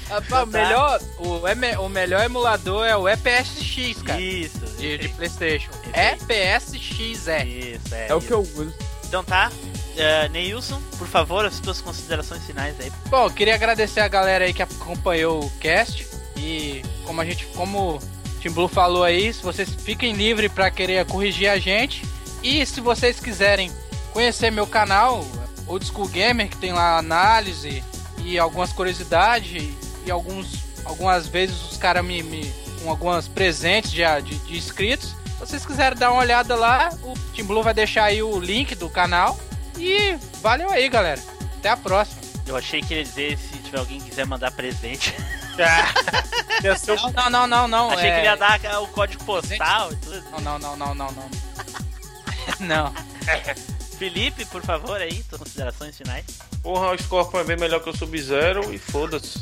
Rapaz, o, melhor, o, eme- o melhor emulador é o EPSX, cara. Isso, De, de Playstation. EPSX, é. Isso, é. é o isso. que eu uso. Então tá. Uh, Neilson, por favor, as tuas considerações finais aí. Bom, queria agradecer a galera aí que acompanhou o cast. E como a gente, como o Tim Blue falou aí, se vocês fiquem livres para querer corrigir a gente. E se vocês quiserem conhecer meu canal, Old School Gamer, que tem lá análise e algumas curiosidades e alguns algumas vezes os caras me, me com algumas presentes de, de, de inscritos. Se vocês quiserem dar uma olhada lá, o Tim Blue vai deixar aí o link do canal. E valeu aí, galera. Até a próxima. Eu achei que ele ia dizer se tiver alguém que quiser mandar presente. Ser Não, não, não, não, não. achei é- que ele ia dar o código postal e tudo. Não, não, não, não, não, não. Não. Felipe, por favor, aí, tuas considerações finais. Porra, o Scorpion é bem melhor que o Sub-Zero e foda-se.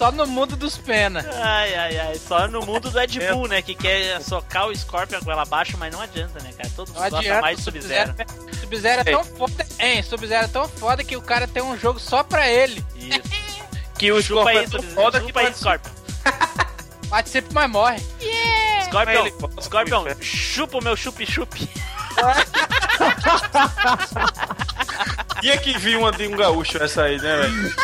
Só no mundo dos pena. Ai, ai, ai. Só no mundo do Ed Bull, né? Que quer socar o Scorpion com ela abaixo, mas não adianta, né, cara? Todo mundo Não gosta adianta. mais de Sub-Zero. Sub-Zero é tão foda. Hein, Sub-Zero é tão foda que o cara tem um jogo só pra ele. Isso. Que o Scorpion aí, é tão Sub-Zero. foda que aí, participa. Scorpion. Participa, mas morre. Scorpion, Ele- Scorpion, chupa o meu chup-chup. Tinha que vir uma de um gaúcho essa aí, né, velho?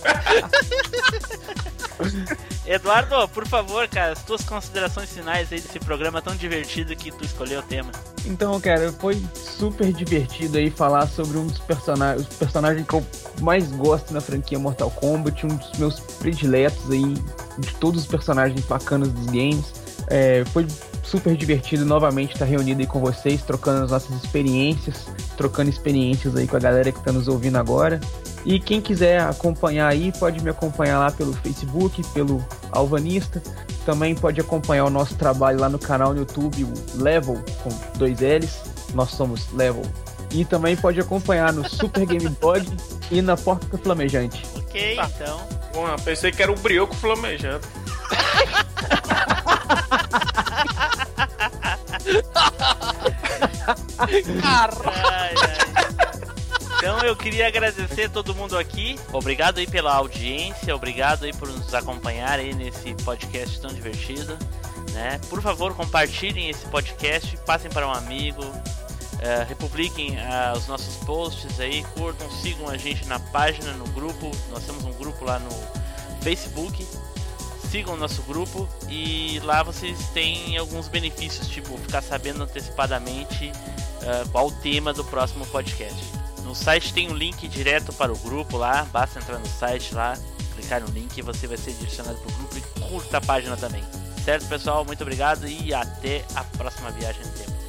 Eduardo, por favor, cara, as tuas considerações finais aí desse programa tão divertido que tu escolheu o tema. Então, cara, foi super divertido aí falar sobre um dos personagens, personagens que eu mais gosto na franquia Mortal Kombat, um dos meus prediletos aí, de todos os personagens bacanas dos games. É, foi super divertido novamente estar reunido aí com vocês, trocando as nossas experiências, trocando experiências aí com a galera que tá nos ouvindo agora. E quem quiser acompanhar aí, pode me acompanhar lá pelo Facebook, pelo Alvanista. Também pode acompanhar o nosso trabalho lá no canal no YouTube, o Level, com dois L's. Nós somos Level. E também pode acompanhar no Super Game Blog e na Porta Flamejante. Ok, Tá. então. Porra, pensei que era o brioco flamejando. Ai, ai. Então eu queria agradecer todo mundo aqui. Obrigado aí pela audiência, obrigado aí por nos acompanhar aí nesse podcast tão divertido. Né? Por favor, compartilhem esse podcast, passem para um amigo, eh, republiquem ah, os nossos posts aí, curtam, sigam a gente na página, no grupo. Nós temos um grupo lá no Facebook. Sigam o nosso grupo e lá vocês têm alguns benefícios, tipo ficar sabendo antecipadamente ah, qual o tema do próximo podcast. No site tem um link direto para o grupo lá, basta entrar no site lá, clicar no link e você vai ser direcionado para o grupo e curta a página também. Certo, pessoal? Muito obrigado e até a próxima viagem no tempo.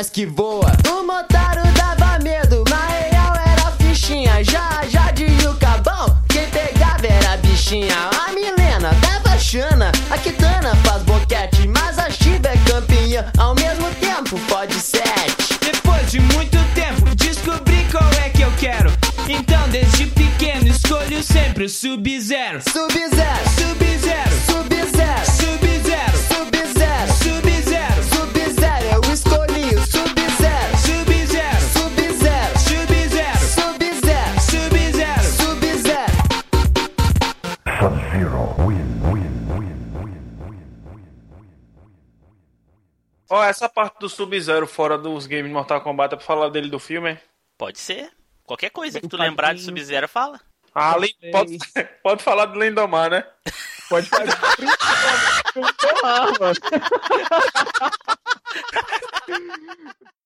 nós que voa. do Sub-Zero fora dos games de Mortal Kombat é pra falar dele do filme. Pode ser. Qualquer coisa que tu lembrar de Sub-Zero, fala. Ah, pode, pode falar do Lendomar, né? Pode falar do Lendomar, mano.